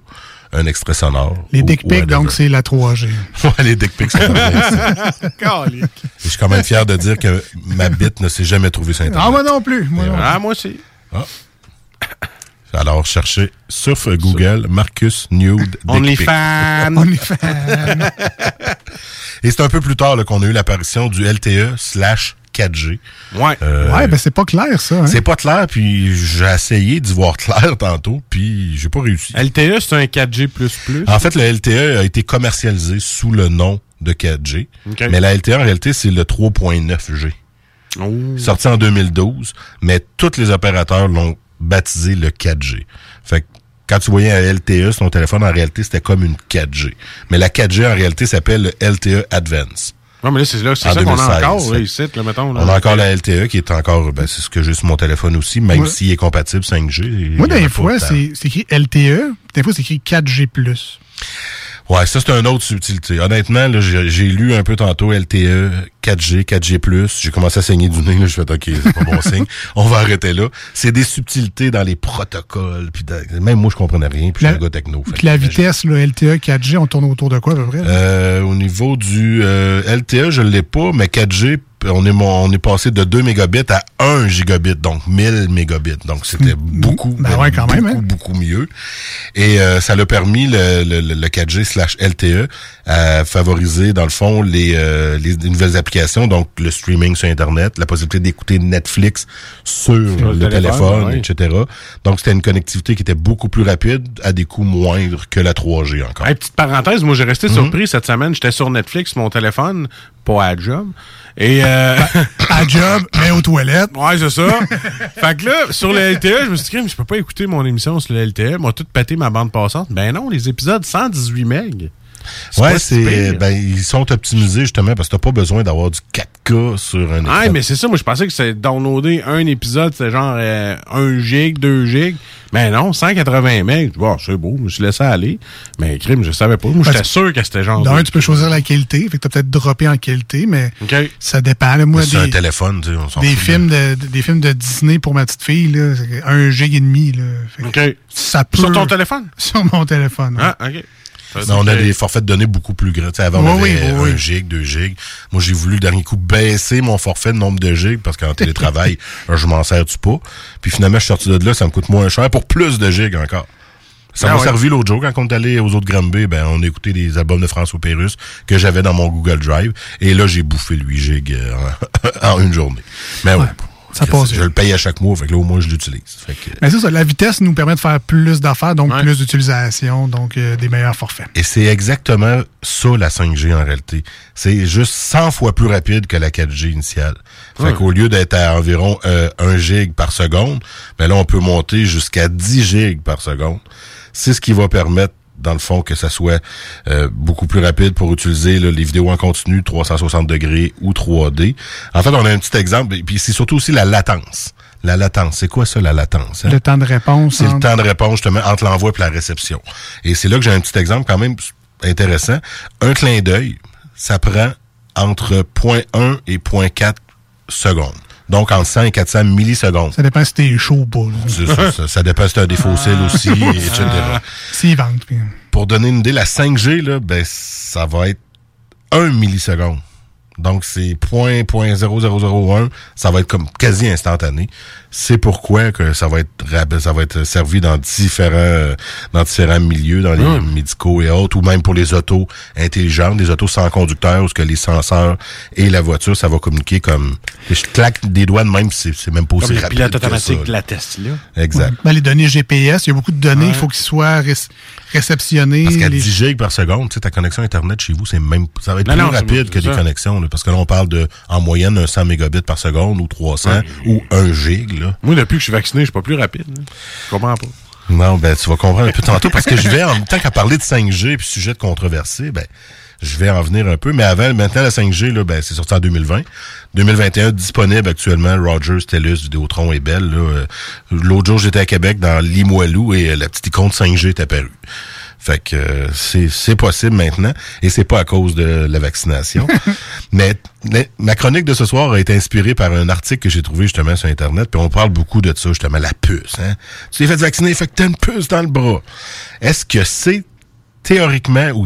un extrait sonore. Les ou- dick pics, donc c'est la 3G. Ouais, les dick pics, c'est. Et Je suis quand même fier de dire que ma bite ne s'est jamais trouvée sur Internet. Ah, moi non plus. Moi non Ah, moi aussi. Alors, cherchez sur Google Marcus Nude. OnlyFans. OnlyFans. Et c'est un peu plus tard qu'on a eu l'apparition du LTE slash 4G. Ouais. Euh, ouais, ben c'est pas clair, ça. hein. C'est pas clair, puis j'ai essayé d'y voir clair tantôt, puis j'ai pas réussi. LTE, c'est un 4G++. En fait, le LTE a été commercialisé sous le nom de 4G, OK. mais la LTE, en réalité, c'est le 3.9G. Oh. Sorti en 2012, mais tous les opérateurs l'ont baptisé le 4G. Fait que quand tu voyais un LTE sur ton téléphone, en réalité, c'était comme une 4G. Mais la 4G, en réalité, s'appelle le LTE Advance. Ouais, mais là, c'est là, c'est ça qu'on a 2016. encore, là, ici, là, mettons. Là. On a encore la LTE qui est encore, ben, c'est ce que j'ai sur mon téléphone aussi, même Ouais. s'il est compatible 5G. il Moi, a des fois, c'est c'est écrit LTE, des fois, c'est écrit 4G. Ouais, ça, c'est une autre subtilité. Honnêtement, j'ai lu un peu tantôt LTE, 4G, 4G+. J'ai commencé à saigner du nez, là. Je fais, OK, c'est pas bon signe. On va arrêter là. C'est des subtilités dans les protocoles. Puis dans- même moi, je comprenais rien. Puis je suis un gars techno. Puis la vitesse, le LTE, 4G, on tourne autour de quoi, à peu près? Euh, au niveau du euh, LTE, je l'ai pas, mais 4G, on est, on est passé de 2 mégabits à 1 gigabit, donc 1000 mégabits. Donc, c'était beaucoup, Ben ouais, quand beaucoup, même, hein. beaucoup mieux. Et euh, ça l'a permis, le, le, le- le 4G slash LTE, à favoriser, dans le fond, les, euh, les nouvelles applications, donc le streaming sur Internet, la possibilité d'écouter Netflix sur, Sur le, le téléphone, etc. Donc, c'était une connectivité qui était beaucoup plus rapide, à des coûts moindres que la 3G encore. Hey, petite parenthèse, moi j'ai resté Mhm. surpris cette semaine. J'étais sur Netflix, mon téléphone, pas à job. Et euh... à job, mais aux toilettes. Ouais, c'est ça. fait que là, sur le LTE, je me suis dit, Crime, je peux pas écouter mon émission sur le LTE. M'a tout pété ma bande passante. Ben non, les épisodes 118 MB. Ouais, c'est ben ils sont optimisés justement parce que t'as pas besoin d'avoir du 4K sur un écran. Ouais, mais c'est ça, moi je pensais que c'était downloader un épisode, c'était genre euh, 1 gig, 2 gig. Ben non, 180 MB. Bon, c'est beau, je me suis laissé aller. Mais crime, je savais pas. Moi, j'étais sûr que c'était genre. D'un, tu peux choisir la qualité, fait que t'as peut-être droppé en qualité, mais ça dépend. là. Moi, Mais c'est un des, téléphone, tu sais, on s'en des films de, des films de Disney pour ma petite fille, là, c'est un gig et demi. Là. Fait que OK. Ça peut... Sur ton téléphone? Sur mon téléphone. ouais. Ah, OK. On a des forfaits de données beaucoup plus grands. Tu sais, avant, on Oui, avait oui, oui, 1 oui. gig, 2 gigs. Moi, j'ai voulu, le dernier coup, baisser mon forfait de nombre de gigs parce qu'en télétravail, je m'en sers-tu pas. Puis finalement, je suis sorti de là, ça me coûte moins cher pour plus de gigs encore. Ça Ah m'a ouais. servi l'autre jour, quand on est allé aux autres Granby, ben, on écoutait des albums de François Pérus que j'avais dans mon Google Drive. Et là, j'ai bouffé le 8 gigs euh, en, en une journée. Mais ouais. Ça passe Je le paye à chaque mois, fait que là, au moins, je l'utilise. Que- Mais c'est ça, la vitesse nous permet de faire plus d'affaires, donc Ouais. plus d'utilisation, donc euh, des meilleurs forfaits. Et c'est exactement ça, la 5G, en réalité. C'est juste 100 fois plus rapide que la 4G initiale. Fait Ouais. qu'au lieu d'être à environ euh, 1 gig par seconde, ben là, on peut monter jusqu'à 10 gigs par seconde. C'est ce qui va permettre dans le fond, que ça soit euh, beaucoup plus rapide pour utiliser là, les vidéos en continu 360 degrés ou 3D. En fait, on a un petit exemple, et puis c'est surtout aussi la latence. La latence, c'est quoi ça, la latence? hein? Le temps de réponse. C'est le temps de réponse justement entre l'envoi et la réception. Et c'est là que j'ai un petit exemple quand même intéressant. Un clin d'œil, ça prend entre 0.1 et 0.4 secondes. Donc entre 100 et 400 millisecondes. Ça dépend si t'es chaud ou pas. ça, ça, ça dépend si t'as des fossiles aussi, et etc. S'ils vendent. puis- Pour donner une idée, la 5G, là, ben, ça va être 1 milliseconde. Donc, c'est 0.0001. Ça va être comme quasi instantané. C'est pourquoi que ça va être ça va être servi dans différents euh, dans différents milieux, dans les Hmm. médicaux et autres, ou même pour les autos intelligentes, des autos sans conducteur, où ce que les senseurs et la voiture, ça va communiquer comme je claque des doigts de même, c'est c'est même pas aussi Comme le rapide pilote que automatique ça, de là. la Tesla. Exact. Ben, les données GPS, il y a beaucoup de données, il Ouais. faut qu'ils soient ré- réceptionnés. Parce qu'à les- 10 gigs par seconde, tu sais, ta connexion Internet chez vous, c'est même, ça va être Non, plus non, rapide que des ça. connexions, là, parce que là, on parle de, en moyenne, un 100 mégabits par seconde ou 300 ou 1 gig, là. Moi, depuis que je suis vacciné, je suis pas plus rapide. comprends pas. Non, ben, tu vas comprendre un peu tantôt, parce que je vais, en même temps qu'à parler de 5G puis sujet de controversé, ben, je vais en venir un peu. Mais avant, maintenant, la 5G, là, ben, c'est sorti en 2020. 2021, disponible actuellement, Rogers, TELUS, Vidéotron et Bell. Euh, L'autre jour, j'étais à Québec, dans Limoilou, et euh, la petite icône 5G est apparue. Fait que euh, c'est possible maintenant et c'est pas à cause de la vaccination. mais, mais ma chronique de ce soir a été inspirée par un article que j'ai trouvé justement sur internet puis on parle beaucoup de ça justement la puce hein. Tu t'es fait vacciner fait que t'as une puce dans le bras. Est-ce que c'est théoriquement ou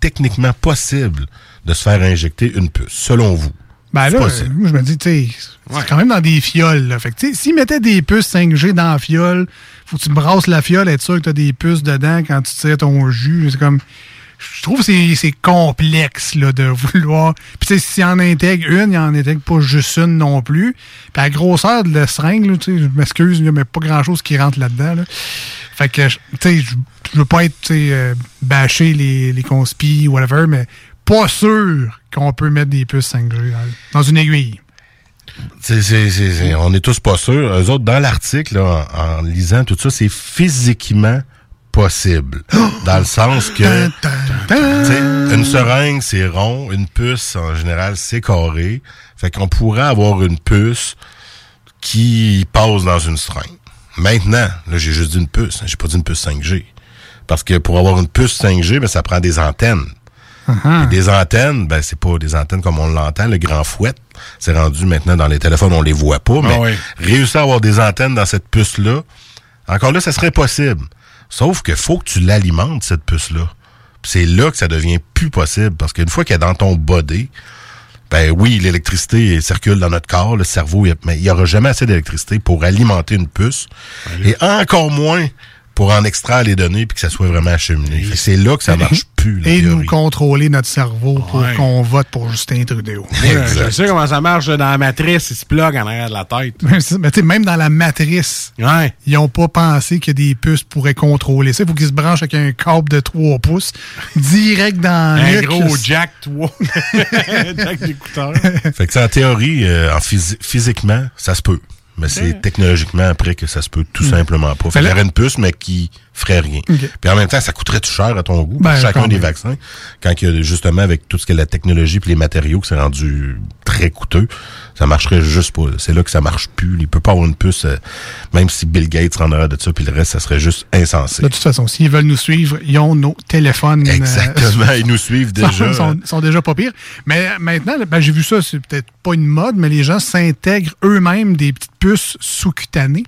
techniquement possible de se faire injecter une puce selon vous? Ben là, possible. moi, je me dis, tu sais, c'est quand même dans des fioles. Là. Fait que, tu sais, s'ils mettaient des puces 5G dans la fiole, faut que tu brasses la fiole, être sûr que tu as des puces dedans quand tu tires ton jus. C'est comme. Je trouve que c'est- complexe là, de vouloir. Puis, tu sais, s'il en intègre une, il en intègre pas juste une non plus. Puis, la grosseur de la seringue, là, je m'excuse, mais pas grand-chose qui rentre là-dedans. là. Fait que, tu sais, je veux pas être, euh, bâcher les, les conspis whatever, mais pas sûr qu'on peut mettre des puces 5G dans, dans une aiguille. C'est, c'est, c'est, c'est- on est tous pas sûrs. Eux autres, dans l'article, là, en, en lisant tout ça, c'est physiquement possible. dans le sens que une seringue, c'est rond. Une puce, en général, c'est carré. Fait qu'on pourrait avoir une puce qui passe dans une seringue. Maintenant, là, j'ai juste dit une puce. hein, j'ai pas dit une puce 5G. Parce que pour avoir une puce 5G, ben, ça prend des antennes. Uh-huh. Puis des antennes, ben c'est pas des antennes comme on l'entend, le grand fouet. C'est rendu maintenant dans les téléphones, on les voit pas, mais Ah oui. réussir à avoir des antennes dans cette puce-là, encore là, ça serait possible. Sauf que faut que tu l'alimentes, cette puce-là. C'est là que ça devient plus possible, parce qu'une fois qu'elle est dans ton body, ben oui, l'électricité circule dans notre corps, le cerveau, mais il y aura jamais assez d'électricité pour alimenter une puce, et encore moins pour en extraire les données puis que ça soit vraiment acheminé. C'est là que ça marche plus. la Et théorie. nous contrôler notre cerveau pour Ouais. qu'on vote pour Justin Trudeau. Je sais comment ça marche dans la matrice, il se plug en arrière de la tête. Mais tu sais, même dans la matrice, ils n'ont pas pensé que des puces pourraient contrôler ça. Il faut qu'ils se branchent avec un câble de 3 pouces direct dans le Un gros jack, toi. jack d'écouteur. Fait que ça, en théorie, euh, en phys- physiquement, ça se peut. Mais c'est technologiquement après que ça se peut tout Mm. simplement pas. Fait là- aurait une puce, mais qui ferait rien. Puis en même temps, ça coûterait tout cher à ton goût, Ben, chacun des vaccins. Quand il y a justement avec tout ce que la technologie puis les matériaux qui s'est rendu très coûteux, ça marcherait juste pas. C'est là que ça marche plus. Il peut pas avoir une puce, euh, même si Bill Gates rendrait de ça, puis le reste, ça serait juste insensé. De toute façon, s'ils veulent nous suivre, ils ont nos téléphones. euh, Exactement, ils nous suivent déjà. Ils sont, sont déjà pas pires. Mais maintenant, ben, j'ai vu ça, c'est peut-être pas une mode, mais les gens s'intègrent eux-mêmes des petites puces sous-cutanées.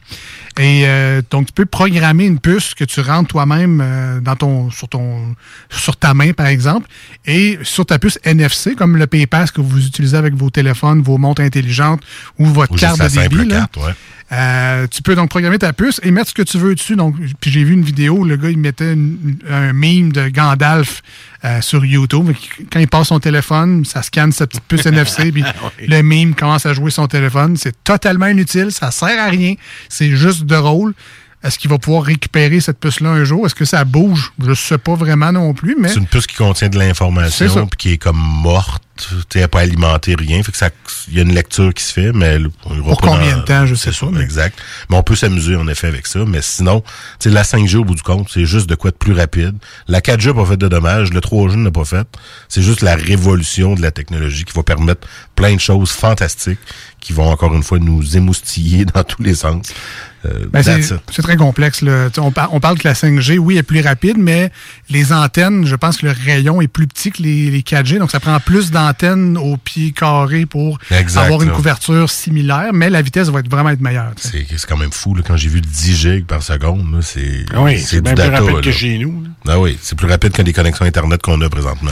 Et euh, donc, tu peux programmer une puce que tu rentres toi-même dans ton sur ton sur ta main, par exemple, et sur ta puce NFC, comme le PayPass que vous utilisez avec vos téléphones, vos montres intelligentes ou votre Ou carte de débit. simple là. carte, ouais. Euh, tu peux donc programmer ta puce et mettre ce que tu veux dessus. Donc, puis j'ai vu une vidéo, le gars il mettait une- un meme de Gandalf euh, sur YouTube. Quand il passe son téléphone, ça scanne sa petite puce NFC, puis Oui. le meme commence à jouer son téléphone. C'est totalement inutile, ça sert à rien. C'est juste de rôle. Est-ce qu'il va pouvoir récupérer cette puce-là un jour? Est-ce que ça bouge? Je ne sais pas vraiment non plus, mais... C'est une puce qui contient de l'information puis qui est comme morte. Elle n'a pas alimenté rien. Fait que ça, il y a une lecture qui se fait, mais on Pour pas combien dans- de temps, je sais C'est ça, exact. Mais on peut s'amuser en effet avec ça. Mais sinon, la 5G au bout du compte, c'est juste de quoi de plus rapide. La 4G n'a pas fait de dommages, le 3G n'a pas fait. C'est juste la révolution de la technologie qui va permettre plein de choses fantastiques qui vont encore une fois nous émoustiller dans tous les sens. Euh, Ben, c'est c'est très complexe. là. On, par- on parle que la 5G, oui, est plus rapide, mais les antennes, je pense que le rayon est plus petit que les, les 4G, donc ça prend plus d'antennes au pied carré pour Exact, avoir une là. couverture similaire, mais la vitesse va être vraiment être meilleure. C'est c'est quand même fou, là, quand j'ai vu 10 gigs par seconde, c'est Ah oui, c'est du bien plus data, rapide là. que chez nous. Ah oui, c'est plus rapide que les connexions Internet qu'on a présentement.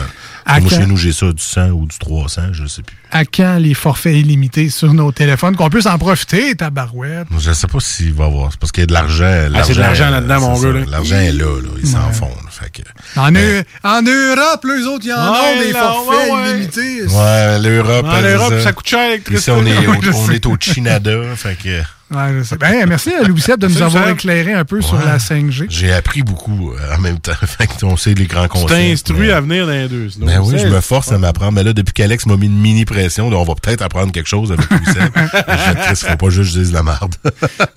À Moi, quand- chez nous, j'ai ça du 100 ou du 300, je sais plus. À quand les forfaits illimités sur nos téléphones, qu'on puisse en profiter, tabarouette? Je sais pas s'il va y avoir. C'est parce qu'il y a de l'argent. Ah, c'est de l'argent là-dedans, mon gars, là. L'argent est là, là. Ils s'en Ouais. font. là. Fait que, En, Eu- en Europe, les autres, il y en Ouais, ont des là, forfaits ouais, illimités. ouais, l'Europe. En Europe, ça coûte cher, l'électricité. Ici, on est au, on est au Chinada. fait que, Ouais, je sais. Ben, merci à Louis Seb de nous avoir ça. éclairé un peu sur la 5G. j'ai appris beaucoup euh, en même temps. fait on sait les grands Tu concepts. t'instruis mais- à venir dans les deux. sinon, Ben oui, je me force à m'apprendre. Mais là, depuis qu'Alex m'a mis une mini pression, là, on va peut-être apprendre quelque chose avec Louis Seb. Je Chris, faut pas juste que je dise la merde.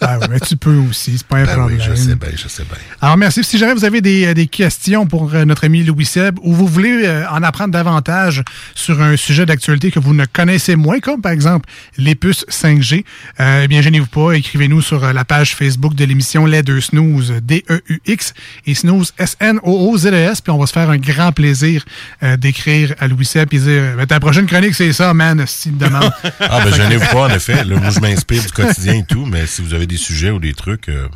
Ah mais tu peux aussi, c'est pas un Ben oui, problème. je sais bien, je sais bien. Alors, merci. Si jamais vous avez des, euh, des questions pour euh, notre ami Louis Seb ou vous voulez euh, en apprendre davantage sur un sujet d'actualité que vous ne connaissez moins, comme par exemple les puces 5G, euh, eh bien, gênez-vous pas, écrivez-nous sur euh, la page Facebook de l'émission Les Deux Snooze, D-E-U-X, et Snooze, S-N-O-O-Z-E-S, puis on va se faire un grand plaisir euh, d'écrire à Louis Seb et dire, Ben, ta prochaine chronique, c'est ça, man, s'il me demande. Ah, ben, je vous pas, en effet. Là, moi, je m'inspire du quotidien et tout, mais si vous avez des sujets ou des trucs, euh,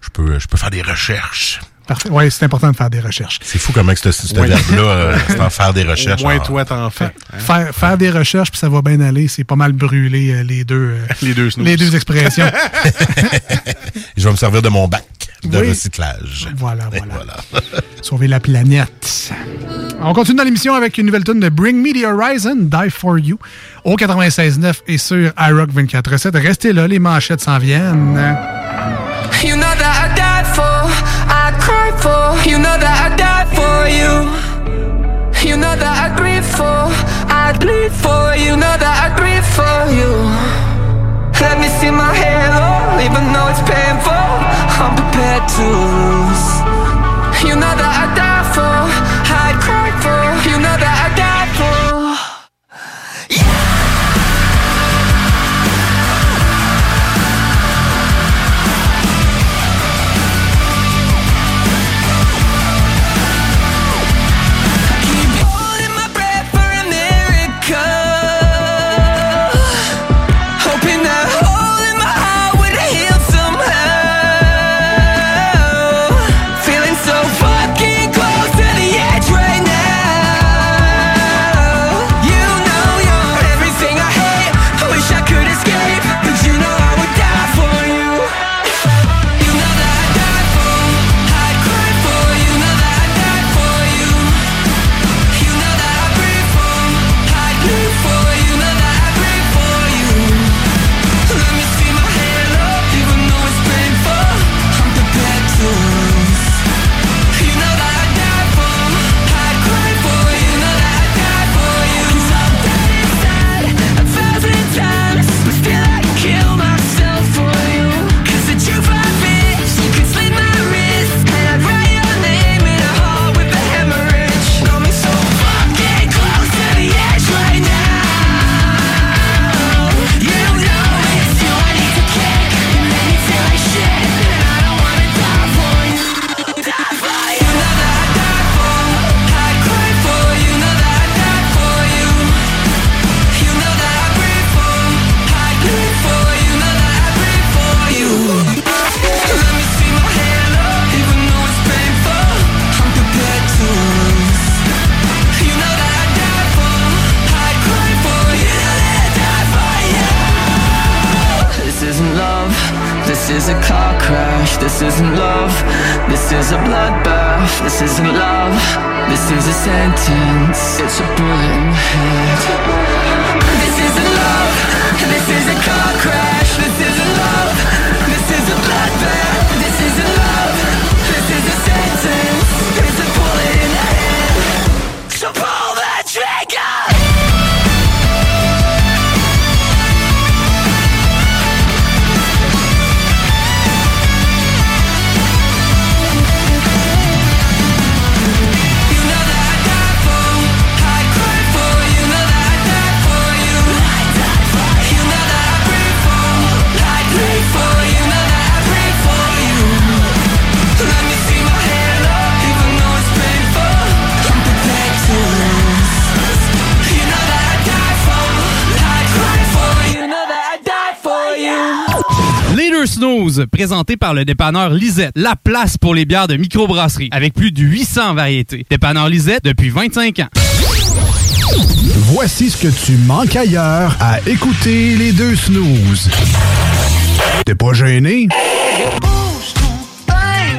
je peux, je peux faire des recherches. Parfait. Oui, c'est important de faire des recherches. C'est fou comment que ce, ce Oui. verbe-là, euh, c'est en faire des recherches. En- toi, t'en fais. hein. Faire, faire des recherches, puis ça va bien aller. C'est pas mal brûlé, euh, les deux, euh, Les deux les deux expressions. Je vais me servir de mon bac de Oui. recyclage. Voilà, Et voilà. Sauver la planète. On continue dans l'émission avec une nouvelle tune de Bring Me the Horizon, Die For You, au 96.9 et sur iRock 24.7. Restez là, les manchettes s'en viennent. You know you. You know that I grieve for, I bleed for. You know that I grieve for you. Let me see my halo, even though it's painful. I'm prepared to lose. présenté par le dépanneur Lisette, la place pour les bières de microbrasserie, avec plus de 800 variétés. Dépanneur Lisette depuis 25 ans. Voici ce que tu manques ailleurs à écouter les deux snooze. T'es pas gêné? Bouge ton pain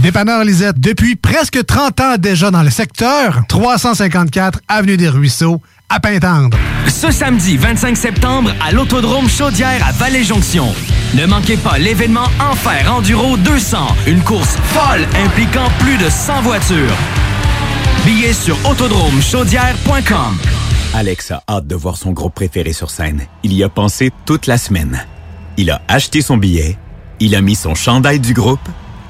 Dépanneur Lisette, depuis presque 30 ans déjà dans le secteur, 354 Avenue des Ruisseaux, à Pintendre. Ce samedi 25 septembre à l'Autodrome Chaudière à Vallée-Jonction. Ne manquez pas l'événement Enfer Enduro 200, une course folle impliquant plus de 100 voitures. Billets sur autodromechaudière.com. Alex a hâte de voir son groupe préféré sur scène. Il y a pensé toute la semaine. Il a acheté son billet, il a mis son chandail du groupe,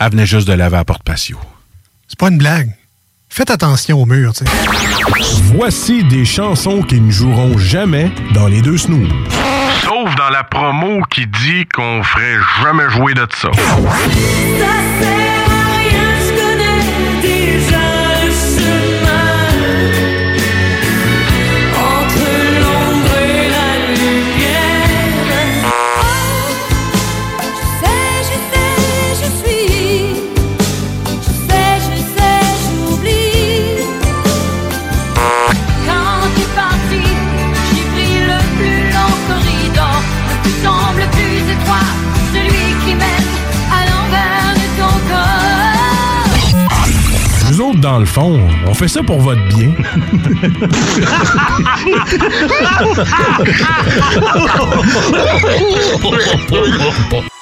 Elle venait juste de laver à porte patio. C'est pas une blague. faites attention au mur, tu sais. Voici des chansons qui ne joueront jamais dans les deux snooze. Sauf dans la promo qui dit qu'on ferait jamais jouer de ça. Dans le fond, on fait ça pour votre bien.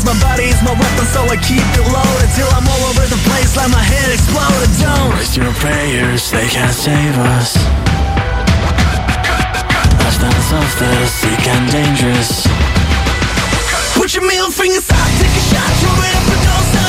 paralyzed. My body is my weapon, so I keep it loaded till I'm all over the place, like my head exploded. Don't waste your prayers, they can't save us. Lifestyles of the sick and dangerous. Put your middle fingers up, take a shot, throw it up and don't stop.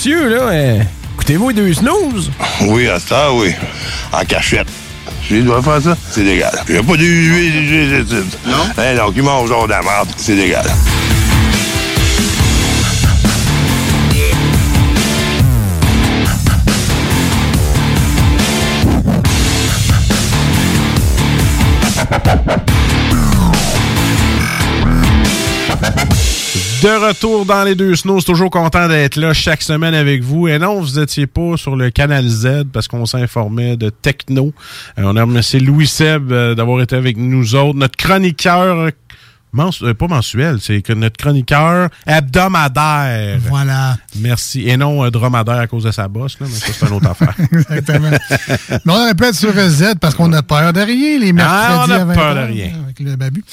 Monsieur, là, euh, écoutez-vous les deux snooze? Oui, à ça, oui. En cachette. Je dois faire ça, c'est légal. Il n'y a pas de huile, Non? Hein, donc, ils mangent genre de la merde, c'est légal. De retour dans les deux snows, toujours content d'être là chaque semaine avec vous. Et non, vous étiez pas sur le canal Z parce qu'on s'informait de techno. Euh, on a remercié Louis Seb euh, d'avoir été avec nous autres. Notre chroniqueur, euh, euh, pas mensuel, c'est que notre chroniqueur hebdomadaire. Voilà. Merci. Et non euh, dromadaire à cause de sa bosse, là, mais ça, c'est une autre affaire. Exactement. Mais on aurait pu être sur Z parce qu'on a peur de rien les mercredis. Ah, on a à 20 peur de rien. Avec le babu.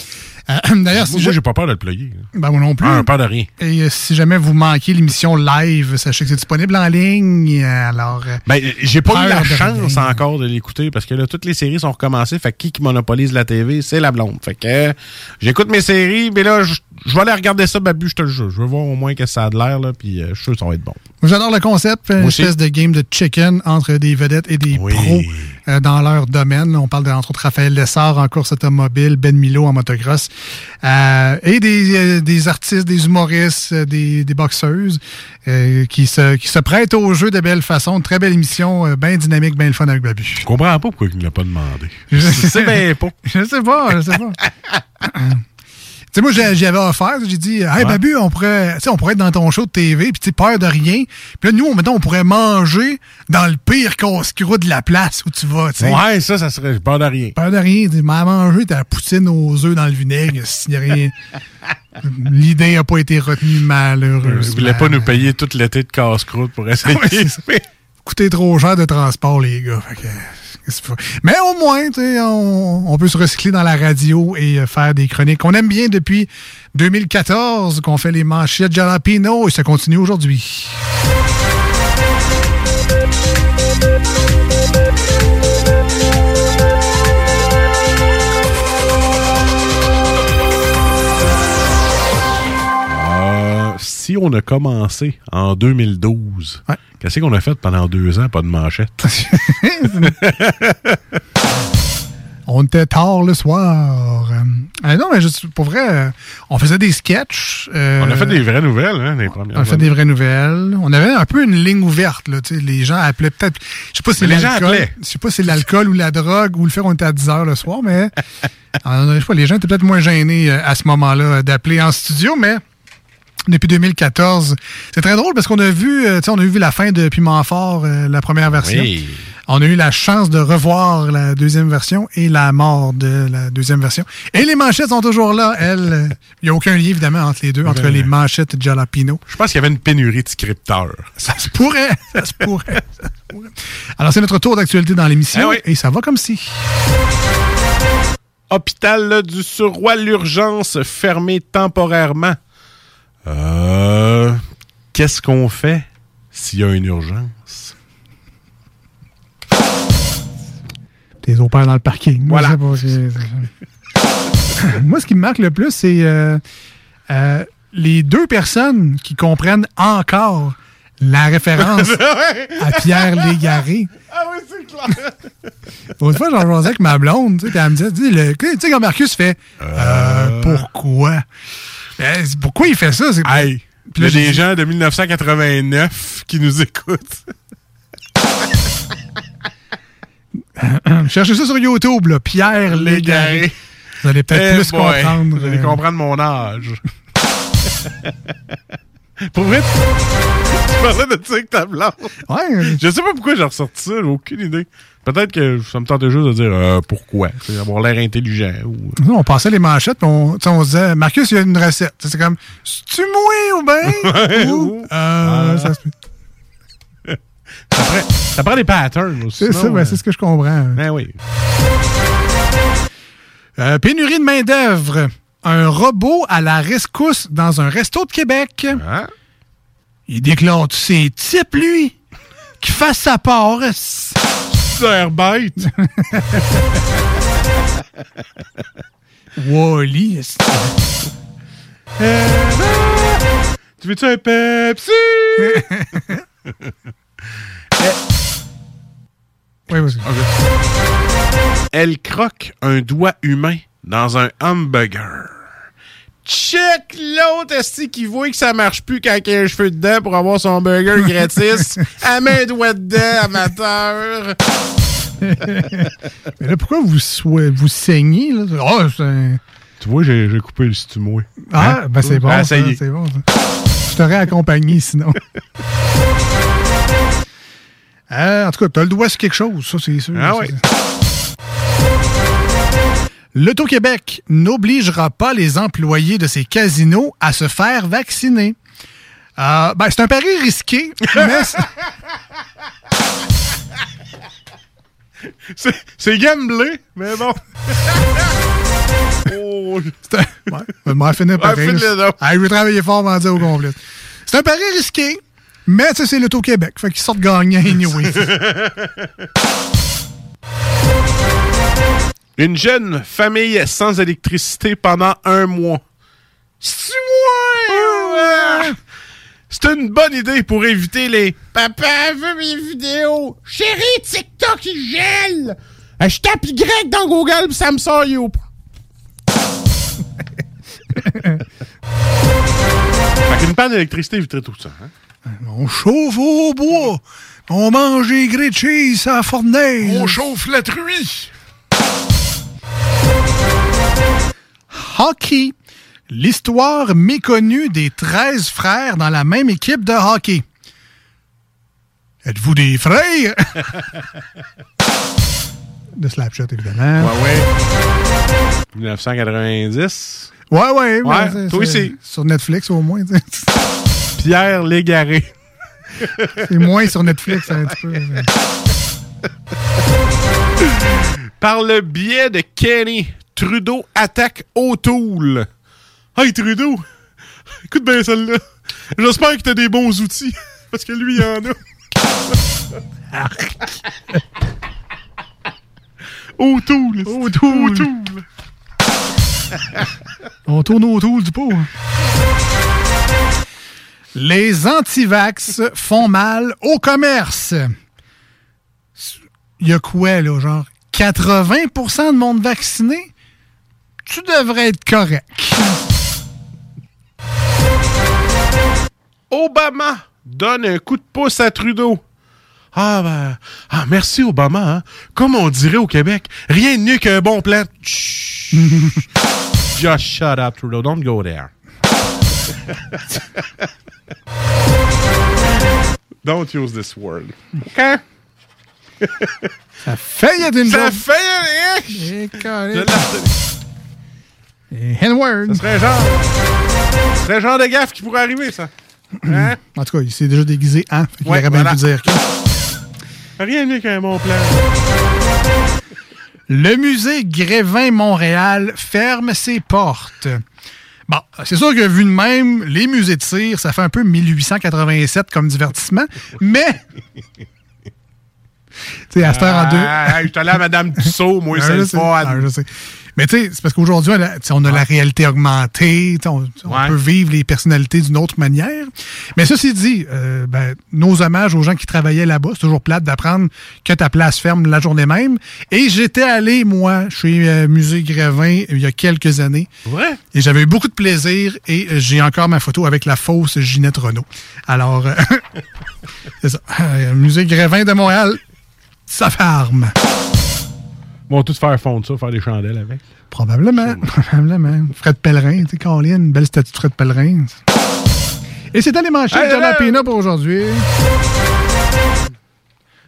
Euh, D'ailleurs, si Moi, je- j'ai pas peur de le plugger. Ben, moi non plus. Ah, peur de rien. Et euh, si jamais vous manquez l'émission live, sachez que c'est disponible en ligne. euh, Alors, Ben, j'ai pas eu la chance rien. encore de l'écouter parce que là, toutes les séries sont recommencées. Fait que qui qui monopolise la TV, c'est la blonde. Fait que euh, j'écoute mes séries, mais là, je je vais aller regarder ça, Babu, je te le jure. Je veux voir au moins que ça a de l'air, là, puis euh, je suis sûr que ça va être bon. J'adore le concept, une espèce de game de chicken entre des vedettes et des pros euh, dans leur domaine. On parle de, entre autres Raphaël Lessard en course automobile, Ben Milo en motocross, euh, et des, euh, des artistes, des humoristes, euh, des, des boxeuses euh, qui, se, qui se prêtent au jeu de belle façon. Très belle émission, bien dynamique, bien le fun avec Babu. Je comprends pas pourquoi il ne l'a pas demandé. Je bien pas. Je sais pas, je sais pas. Sais, moi, j'avais offert, j'ai dit, hey, Babu, on pourrait, on pourrait être dans ton show de TV, puis tu peur de rien. Puis là, nous, mettons, on pourrait manger dans le pire casse-croûte de la place où tu vas, tu sais. Ouais, ça, ça serait. J'ai peur de rien. Peur de rien. Tu m'as mangé ta poutine aux œufs dans le vinaigre. a rien. L'idée n'a pas été retenue malheureusement. Vous voulez pas nous payer tout l'été de casse-croûte pour essayer. Ouais. Coûter trop cher de transport, les gars. Fait que, Mais au moins, on, on peut se recycler dans la radio et euh, faire des chroniques qu'on aime bien depuis 2014, qu'on fait les manchettes Jalapino et ça continue aujourd'hui. Si on a commencé en 2012, qu'est-ce qu'on a fait pendant deux ans, pas de manchette? On était tard le soir. Euh, non, mais juste, pour vrai, euh, on faisait des sketchs. euh, On a fait des vraies nouvelles, hein, les premières On a fait années. des vraies nouvelles. On avait un peu une ligne ouverte. Là, les gens appelaient peut-être. Je sais pas si les gens appelaient. Je sais pas si c'est l'alcool ou la drogue ou le fait qu'on était à 10 heures le soir, mais je sais pas, les gens étaient peut-être moins gênés à ce moment-là d'appeler en studio, mais depuis 2014, c'est très drôle parce qu'on a vu, euh, tu sais, on a vu la fin de Piment Fort, euh, la première version. Oui. On a eu la chance de revoir la deuxième version et la mort de la deuxième version. Et les manchettes sont toujours là. Elles, il n'y a aucun lien évidemment entre les deux, entre les manchettes et Jalapino. Je pense qu'il y avait une pénurie de scripteurs. Ça se pourrait, ça se pourrait, ça se pourrait. Alors c'est notre tour d'actualité dans l'émission Eh oui. et ça va comme si. Hôpital du Surroi, l'urgence fermée temporairement. Euh, Qu'est-ce qu'on fait s'il y a une urgence? Tes opères dans le parking. Voilà. Moi, ce qui me marque le plus, c'est euh, euh, les deux personnes qui comprennent encore la référence à Pierre Légaré. Ah oui, c'est clair. L'autre fois, j'en jasais avec ma blonde, tu sais, elle me disait, tu sais, Marcus fait euh, pourquoi? Euh, c'est- pourquoi il fait ça? C'est- Hey, il y a des gens de 1989 qui nous écoutent. Cherchez ça sur YouTube, là, Pierre Légaré. Vous allez peut-être Eh plus boy, comprendre. Vous allez euh, comprendre mon âge. Pour vrai, tu tu parlais de ça avec ta blonde. Ouais. Je sais pas pourquoi j'ai ressorti ça, j'ai aucune idée. Peut-être que ça me tentait juste de dire euh, pourquoi? Avoir l'air intelligent. Ou... Nous, on passait les manchettes, on, on se disait, Marcus, il y a une recette. C'est comme, tu mouilles ou bien? ou, euh, ça prend, ça prend des patterns aussi. C'est ça, ben, euh, c'est ce que je comprends. Ben oui. Euh, pénurie de main-d'œuvre. Un robot à la rescousse dans un resto de Québec. Hein? Il déclare tous ses types, lui. Qu'il fasse sa part. C'est bête. Wally. est-ce- Euh, Tu veux-tu un Pepsi? Oui, vas-y. Elle croque un doigt humain dans un hamburger. Check l'autre esti qui voit que ça marche plus quand il y a un cheveu dedans pour avoir son burger gratis? Met un doigt dedans, amateur. Mais là, pourquoi vous, vous saignez? Là? Oh, c'est... Tu vois, j'ai j'ai coupé le stimoué. Ah, ben c'est bon. Ah, ça, ça y est. c'est bon. ça. Je t'aurais accompagné sinon. Euh, en tout cas, t'as le doigt sur quelque chose, ça, c'est sûr. Ah Ça, oui. L'Auto-Québec n'obligera pas les employés de ces casinos à se faire vacciner. Euh, ben, c'est un pari risqué, mais c'est- C'est- gamblé, mais bon. oh. C'est un... Ouais, je m'en finir donc. Ah, je vais travailler fort de dire au complet. C'est un pari risqué, mais c'est l'Auto-Québec. Fait qu'ils sortent gagnants anyway. Une jeune famille sans électricité pendant un mois. C'est ouais! C'est une bonne idée pour éviter les Papa veut mes vidéos. Chérie, TikTok il gèle. Je tape Y dans Google pis ça me sort You. fait qu'une panne d'électricité éviterait tout ça. Hein? On chauffe au bois. On mange des grilled cheese à la fournaise. On chauffe la truie. Hockey. L'histoire méconnue des 13 frères dans la même équipe de hockey. Êtes-vous des frères? de Slapshot, évidemment. Ouais, ouais. 1990. Ouais, ouais. Ouais, c'est- toi aussi. Sur Netflix, au moins. Pierre Légaré. C'est moins sur Netflix, un petit peu. Par le biais de Kenny, Trudeau attaque O'Toole. Hey Trudeau, écoute bien celle-là. J'espère que t'as des bons outils, parce que lui, il en a. O'Toole. O'Toole. On tourne autour du pot. Les antivax font mal au commerce. Il y a quoi, là, genre 80% de monde vacciné? Tu devrais être correct. Obama donne un coup de pouce à Trudeau. Ah, ben, ah, merci Obama. Hein. Comme on dirait au Québec, rien de mieux qu'un bon plan. Just shut up, Trudeau. Don't go there. Don't use this word. OK? Ça fait, y a d'une Ça fait, hein? Et serait genre. Serait genre de gaffe qui pourrait arriver, ça. Hein? En tout cas, il s'est déjà déguisé en. Fait qu'il Ouais, aurait bien voilà. pu dire que. Rien de mieux qu'un bon plan. Le musée Grévin-Montréal ferme ses portes. Bon, c'est sûr que vu de même, les musées de cire, ça fait un peu 1887 comme divertissement, mais... Tu sais, à cette heure en deux... Ah, je suis allé à Madame Tussaud, moi, Ah, c'est le fun. Ah, je sais. Mais tu sais, c'est parce qu'aujourd'hui, on a- la réalité augmentée, on, on Ouais. peut vivre les personnalités d'une autre manière. Mais ceci dit, euh, ben, nos hommages aux gens qui travaillaient là-bas, c'est toujours plate d'apprendre que ta place ferme la journée même. Et j'étais allé, moi, chez euh, Musée Grévin il y a quelques années. Ouais. Et j'avais eu beaucoup de plaisir et euh, j'ai encore ma photo avec la fausse Ginette Renault. Alors, euh, c'est ça. Musée Grévin de Montréal, ça ferme. Bon, tout faire fondre ça, faire des chandelles avec. Probablement. Probablement. Fred Pellerin, tu sais, Colin, une belle statue de Fred Pellerin. Et c'était les manchettes Hey, de la! Pina pour aujourd'hui.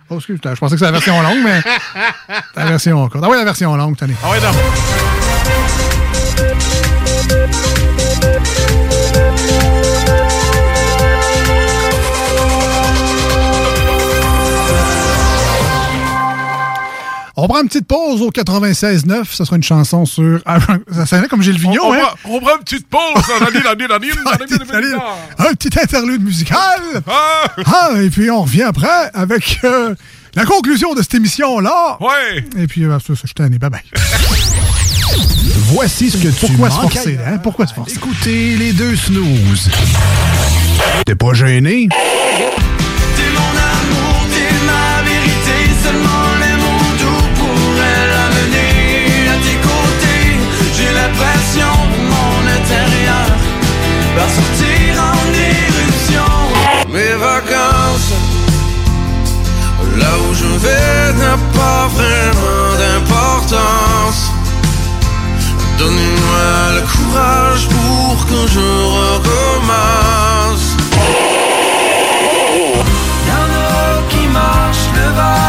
Oh, excuse, je pensais que c'était la version longue, mais c'est la version courte. Ah oui, la version longue, tenez. Ah ouais, non. On prend une petite pause au 96.9. Ça sera une chanson sur... Ah, Ça sonnait comme Gilles Vigneault, on, hein? va- on prend une petite pause. Un petit interlude musical. Ah, et puis on revient après avec euh, la conclusion de cette émission-là. Ouais. Et puis, euh, ça, ça, je t'en ai. Bye bye. Voici ce que tu Pourquoi se forcer, hein? Pourquoi se forcer? Écoutez les deux snooze. T'es pas gêné? T'es mon amour, t'es ma vérité, seulement va sortir en éruption. Mes vacances, là où je vais n'a pas vraiment d'importance. Donnez-moi le courage pour que je recommence. Y'en qui marchent le vague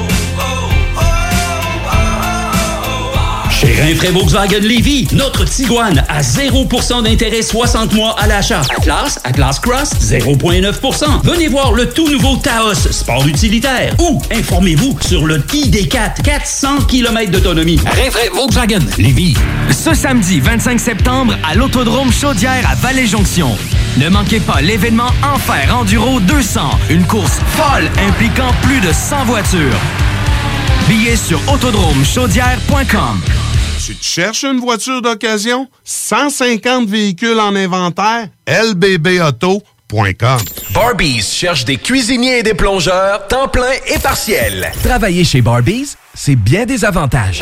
Rinfraie Volkswagen Lévy, notre Tiguan à 0% d'intérêt 60 mois à l'achat. Atlas, Atlas Cross, 0,9%. Venez voir le tout nouveau Taos, sport utilitaire. Ou informez-vous sur le ID4, 400 km d'autonomie. Rinfraie Volkswagen Lévy. Ce samedi 25 septembre à l'Autodrome Chaudière à Vallée-Jonction. Ne manquez pas l'événement Enfer Enduro 200, une course folle impliquant plus de 100 voitures. Billets sur autodromechaudière.com. Cherches une voiture d'occasion? 150 véhicules en inventaire? lbbauto.com Barbies cherche des cuisiniers et des plongeurs, temps plein et partiel. Travailler chez Barbies, c'est bien des avantages.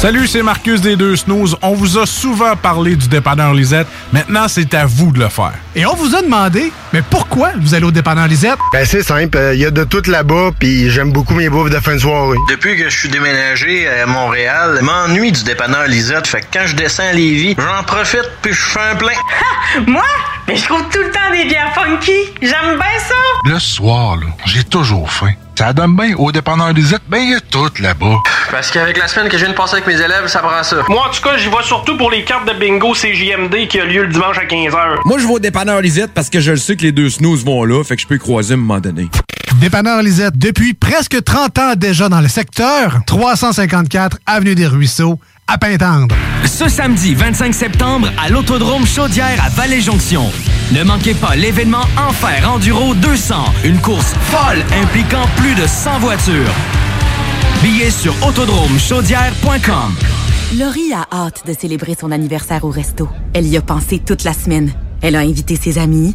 Salut, c'est Marcus des Deux Snooze. On vous a souvent parlé du dépanneur Lisette. Maintenant, c'est à vous de le faire. Et on vous a demandé, mais pourquoi vous allez au dépanneur Lisette? Ben c'est simple, il y a de tout là-bas, puis j'aime beaucoup mes bouffes de fin de soirée. Depuis que je suis déménagé à Montréal, je m'ennuie du dépanneur Lisette. Fait que quand je descends à Lévis, j'en profite puis je fais un plein. Moi? Mais je trouve tout le temps des bières funky. J'aime bien ça. Le soir, là, j'ai toujours faim. Ça donne bien. Au dépanneur Lisette, ben il y a tout là-bas. Parce qu'avec la semaine que je viens de passer avec mes élèves, ça prend ça. Moi, en tout cas, j'y vais surtout pour les cartes de bingo CJMD qui a lieu le dimanche à 15h. Moi, je vais au dépanneur Lisette parce que je le sais que les deux snooze vont là, fait que je peux y croiser à un moment donné. Dépanneur Lisette, depuis presque 30 ans déjà dans le secteur, 354 Avenue des Ruisseaux, à Pintendre. Ce samedi 25 septembre à l'Autodrome Chaudière à Vallée-Jonction. Ne manquez pas l'événement Enfer Enduro 200, une course folle impliquant plus de 100 voitures. Billets sur autodromechaudière.com. Laurie a hâte de célébrer son anniversaire au resto. Elle y a pensé toute la semaine. Elle a invité ses amis.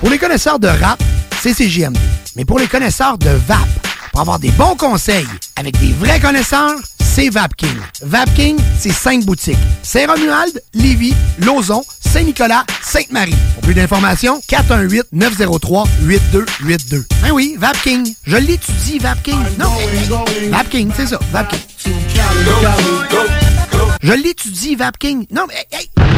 Pour les connaisseurs de rap, c'est CJMD. Mais pour les connaisseurs de VAP, pour avoir des bons conseils avec des vrais connaisseurs, c'est VapKing. VapKing, c'est cinq boutiques. Saint-Romuald, Lévis, Lauson, Saint-Nicolas, Sainte-Marie. Pour plus d'informations, 418-903-8282. Ben oui, VapKing. Je l'étudie, VapKing. Non, VapKing, c'est ça, VapKing. Je l'étudie, VapKing. Non, mais... hey, hey.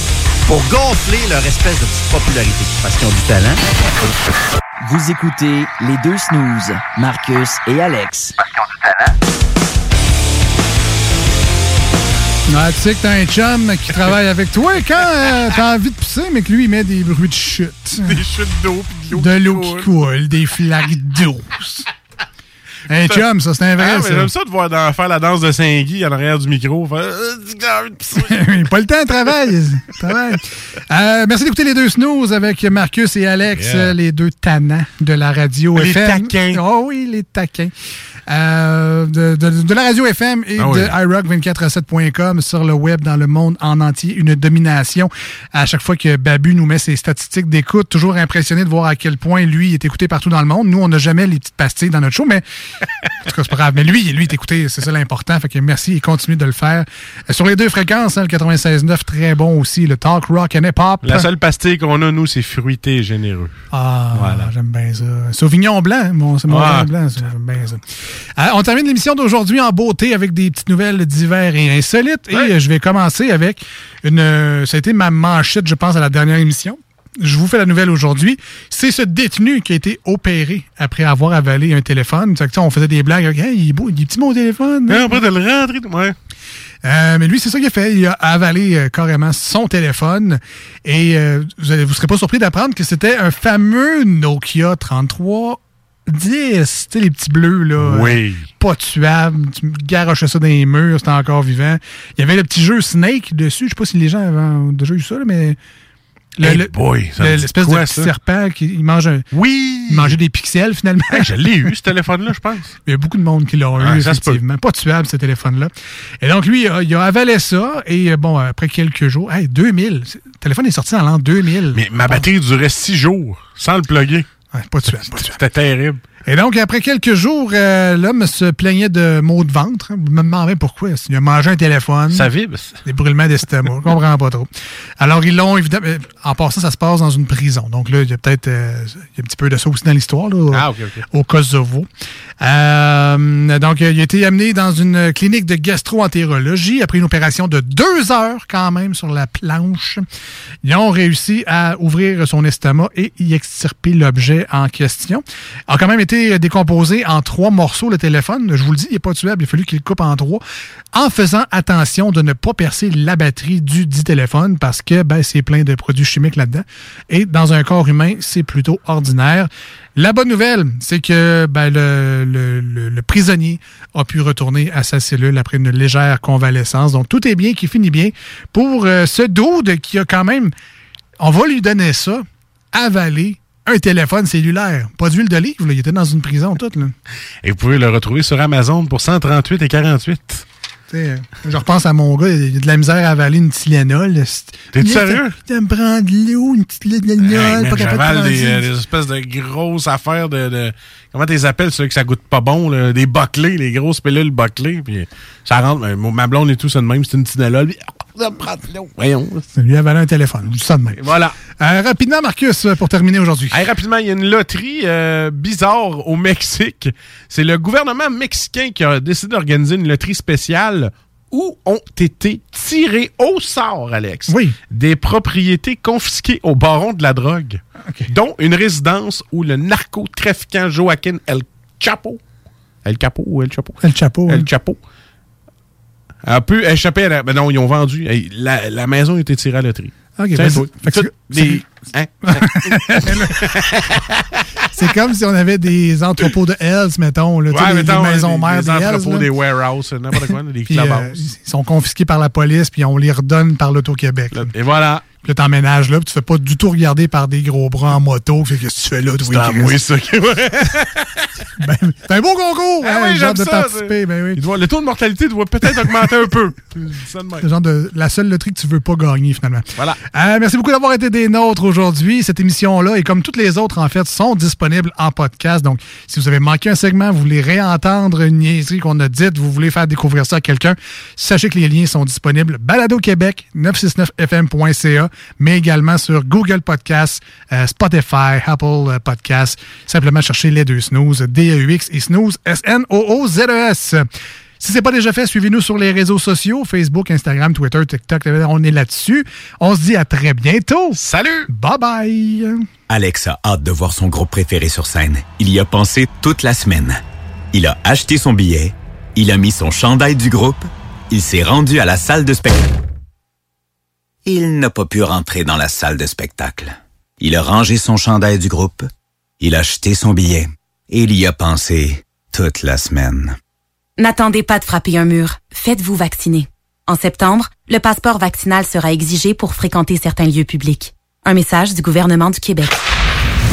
Pour gonfler leur espèce de petite popularité, parce qu'ils ont du talent. Vous écoutez les deux snooze, Marcus et Alex. Ah, tu sais que t'as un chum qui travaille avec toi quand euh, t'as envie de pisser, mais que lui, il met des bruits de chute. Des chutes d'eau pis De l'eau qui coule, des flaques d'eau. Un chum, ça, c'est un vrai, Ah, mais. J'aime ça de voir dans- faire la danse de Saint-Guy en arrière du micro. Faire, Euh, pas le temps de travail. travail. Euh, merci d'écouter les deux snooze avec Marcus et Alex, Yeah. les deux tannants de la radio Les FM. taquins. Oh oui, les taquins. Euh, de, de- de la radio FM et Ah de oui. iRock247.com sur le web dans le monde en entier. Une domination. À chaque fois que Babu nous met ses statistiques d'écoute, toujours impressionné de voir à quel point lui est écouté partout dans le monde. Nous, on n'a jamais les petites pastilles dans notre show, mais en tout cas, c'est pas grave. Mais lui, lui est écouté, c'est ça l'important. Fait que merci et continue de le faire. Euh, Sur les deux fréquences, hein, le 96.9, très bon aussi. Le talk rock and hip-hop. La seule pastille qu'on a, nous, c'est fruité et généreux. Ah, Voilà. j'aime bien ça. Sauvignon blanc, mon, c'est mon Ah. blanc, j'aime bien ça. Euh, on termine l'émission d'aujourd'hui en beauté avec des petites nouvelles divers et insolites. Et euh, je vais commencer avec une. euh, ça a été ma manchette, je pense, à la dernière émission. Je vous fais la nouvelle aujourd'hui. C'est ce détenu qui a été opéré après avoir avalé un téléphone. Que, on faisait des blagues. Hey, il est beau, il est petit mon téléphone. Après de le rentrer, ouais. Euh, mais lui, c'est ça qu'il a fait. Il a avalé euh, carrément son téléphone. Et euh, vous ne serez pas surpris d'apprendre que c'était un fameux Nokia 33 10. Tu sais, les petits bleus, là. Oui. euh, pas tuables. Tu garochais ça dans les murs, c'était encore vivant. Il y avait le petit jeu Snake dessus. Je sais pas si les gens avaient déjà eu ça, là, mais. Le- Hey le- boy, L'espèce de petit ça? serpent qui il mange un. Oui! Il mangeait des pixels, finalement. Hey, je l'ai eu, ce téléphone-là, je pense. Il y a beaucoup de monde qui l'ont Ah, eu, effectivement. Pas tuable, ce téléphone-là. Et donc, lui, il a, il a avalé ça. Et euh, bon, après quelques jours, hey, 2000. c'est- Le téléphone est sorti en l'an 2000. Mais ma batterie durait six jours sans le plugger. Ouais, pas pas tuable. C'était terrible. Et donc, après quelques jours, euh, l'homme se plaignait de maux de ventre. Je me demandais pourquoi. Il a mangé un téléphone. Ça vibre. Des brûlements d'estomac. Je comprends pas trop. Alors, ils l'ont évidemment. euh, En passant, ça se passe dans une prison. Donc là, il y a peut-être. euh, un petit peu de ça aussi dans l'histoire, Ah, au Kosovo. Euh, donc, il a été amené dans une clinique de gastro-entérologie après une opération de deux heures, quand même, sur la planche. Ils ont réussi à ouvrir son estomac et y extirper l'objet en question. A quand même été décomposé en trois morceaux, le téléphone. Je vous le dis, il n'est pas tuable. Il a fallu qu'il coupe en trois, en faisant attention de ne pas percer la batterie du dit téléphone parce que ben, c'est plein de produits chimiques là-dedans. Et dans un corps humain, c'est plutôt ordinaire. La bonne nouvelle, c'est que ben, le, prisonnier a pu retourner à sa cellule après une légère convalescence. Donc, tout est bien qui finit bien pour euh, ce dude qui a quand même, on va lui donner ça, avalé un téléphone cellulaire. Pas d'huile d'olive, il était dans une prison toute. Là. Et vous pouvez le retrouver sur Amazon pour 138 et 48. Sais, je repense à mon gars, il a de la misère à avaler une Tylenol. T'es sérieux? Tu me prendre de l'eau, une petite Tylenol, Hey, man, pas capable j'avale de des, euh, espèces de grosses affaires de. de- comment tu les appelles, ceux que ça goûte pas bon, là, des boclés, les grosses pilules boclées, puis ça rentre. Ma blonde et tout, c'est de même, c'est une Tylenol. puis, ça me prend de l'eau. Voyons. Ça lui a avalé un téléphone. Je dis ça de même. Voilà. Euh, rapidement, Marcus, pour terminer aujourd'hui. Hey, rapidement, il y a une loterie euh, bizarre au Mexique. C'est le gouvernement mexicain qui a décidé d'organiser une loterie spéciale où ont été tirés au sort, Alex, des propriétés confisquées au baron de la drogue, dont une résidence où le narcotrafiquant Joaquin El Chapo, El Chapo ou El Chapo? El Chapo. El Chapo. A pu échapper à la... Ben non, ils ont vendu. La, la maison a été tirée à la loterie. Ok, Tiens, ben, c'est- des- hein? Comme si on avait des entrepôts de Hells, mettons. Là, Ouais, des, des mettons, maisons des- mères des des Hells, entrepôts, là. des warehouses, n'importe quoi, des Puis, euh, ils sont confisqués par la police, puis on les redonne par l'Auto-Québec. Et voilà. Puis là, t'emménages là, puis tu fais pas du tout regarder par des gros bras en moto. Fait que tu fais là, C'est à moi, ça. Ben, c'est un beau concours! Ah hein, oui, de ça. participer, ben oui. Il doit- le taux de mortalité doit peut-être augmenter un peu. Le genre de la seule loterie que tu veux pas gagner finalement. Voilà. Euh, merci beaucoup d'avoir été des nôtres aujourd'hui. Cette émission-là, et comme toutes les autres, en fait, sont disponibles en podcast. Donc, si vous avez manqué un segment, vous voulez réentendre une niaiserie qu'on a dite, vous voulez faire découvrir ça à quelqu'un, sachez que les liens sont disponibles. Balado Québec, 969fm.ca, mais également sur Google Podcasts, euh, Spotify, Apple euh, Podcasts. Simplement chercher les deux snooze, D-E-U-X et snooze, S-N-O-O-Z-E-S. Si c'est pas déjà fait, suivez-nous sur les réseaux sociaux, Facebook, Instagram, Twitter, TikTok, on est là-dessus. On se dit à très bientôt. Salut! Bye bye! Alex a hâte de voir son groupe préféré sur scène. Il y a pensé toute la semaine. Il a acheté son billet, il a mis son chandail du groupe, il s'est rendu à la salle de spectacle. Il n'a pas pu rentrer dans la salle de spectacle. Il a rangé son chandail du groupe, il a acheté son billet et il y a pensé toute la semaine. N'attendez pas de frapper un mur. Faites-vous vacciner. En septembre, le passeport vaccinal sera exigé pour fréquenter certains lieux publics. Un message du gouvernement du Québec.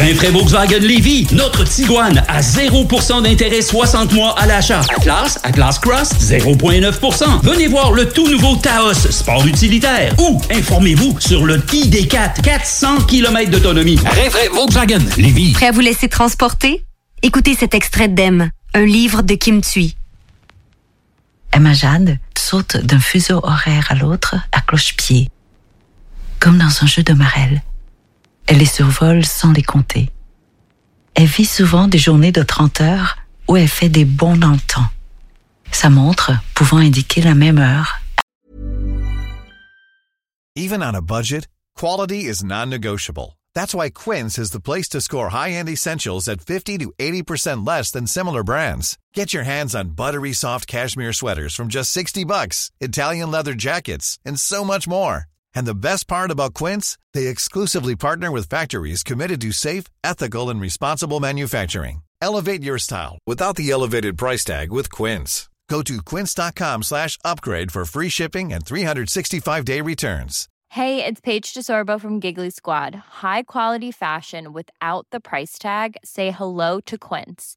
Rinfraie Volkswagen Lévy, notre Tiguan à 0% d'intérêt 60 mois à l'achat. Atlas, Atlas Cross, 0,9%. Venez voir le tout nouveau Taos, sport utilitaire. Ou informez-vous sur le ID4, 400 km d'autonomie. Rinfraie Volkswagen Lévy. Prêt à vous laisser transporter? Écoutez cet extrait d'Em, un livre de Kim Thuy. Emma Jade saute d'un fuseau horaire à l'autre à cloche-pied, comme dans un jeu de marelle. Elle les survole sans les compter. Elle vit souvent des journées de 30 heures où elle fait des bons dans le temps. Sa montre pouvant indiquer la même heure Even on a budget, quality is non-negotiable. That's why Quince is the place to score high-end essentials at 50 to 80% less than similar brands. Get your hands on buttery soft cashmere sweaters from just 60 bucks, Italian leather jackets, and so much more. And the best part about Quince, they exclusively partner with factories committed to safe, ethical, and responsible manufacturing. Elevate your style without the elevated price tag with Quince. Go to quince.com slash upgrade for free shipping and 365-day returns. Hey, it's Paige DeSorbo from Giggly Squad. High quality fashion without the price tag. Say hello to Quince.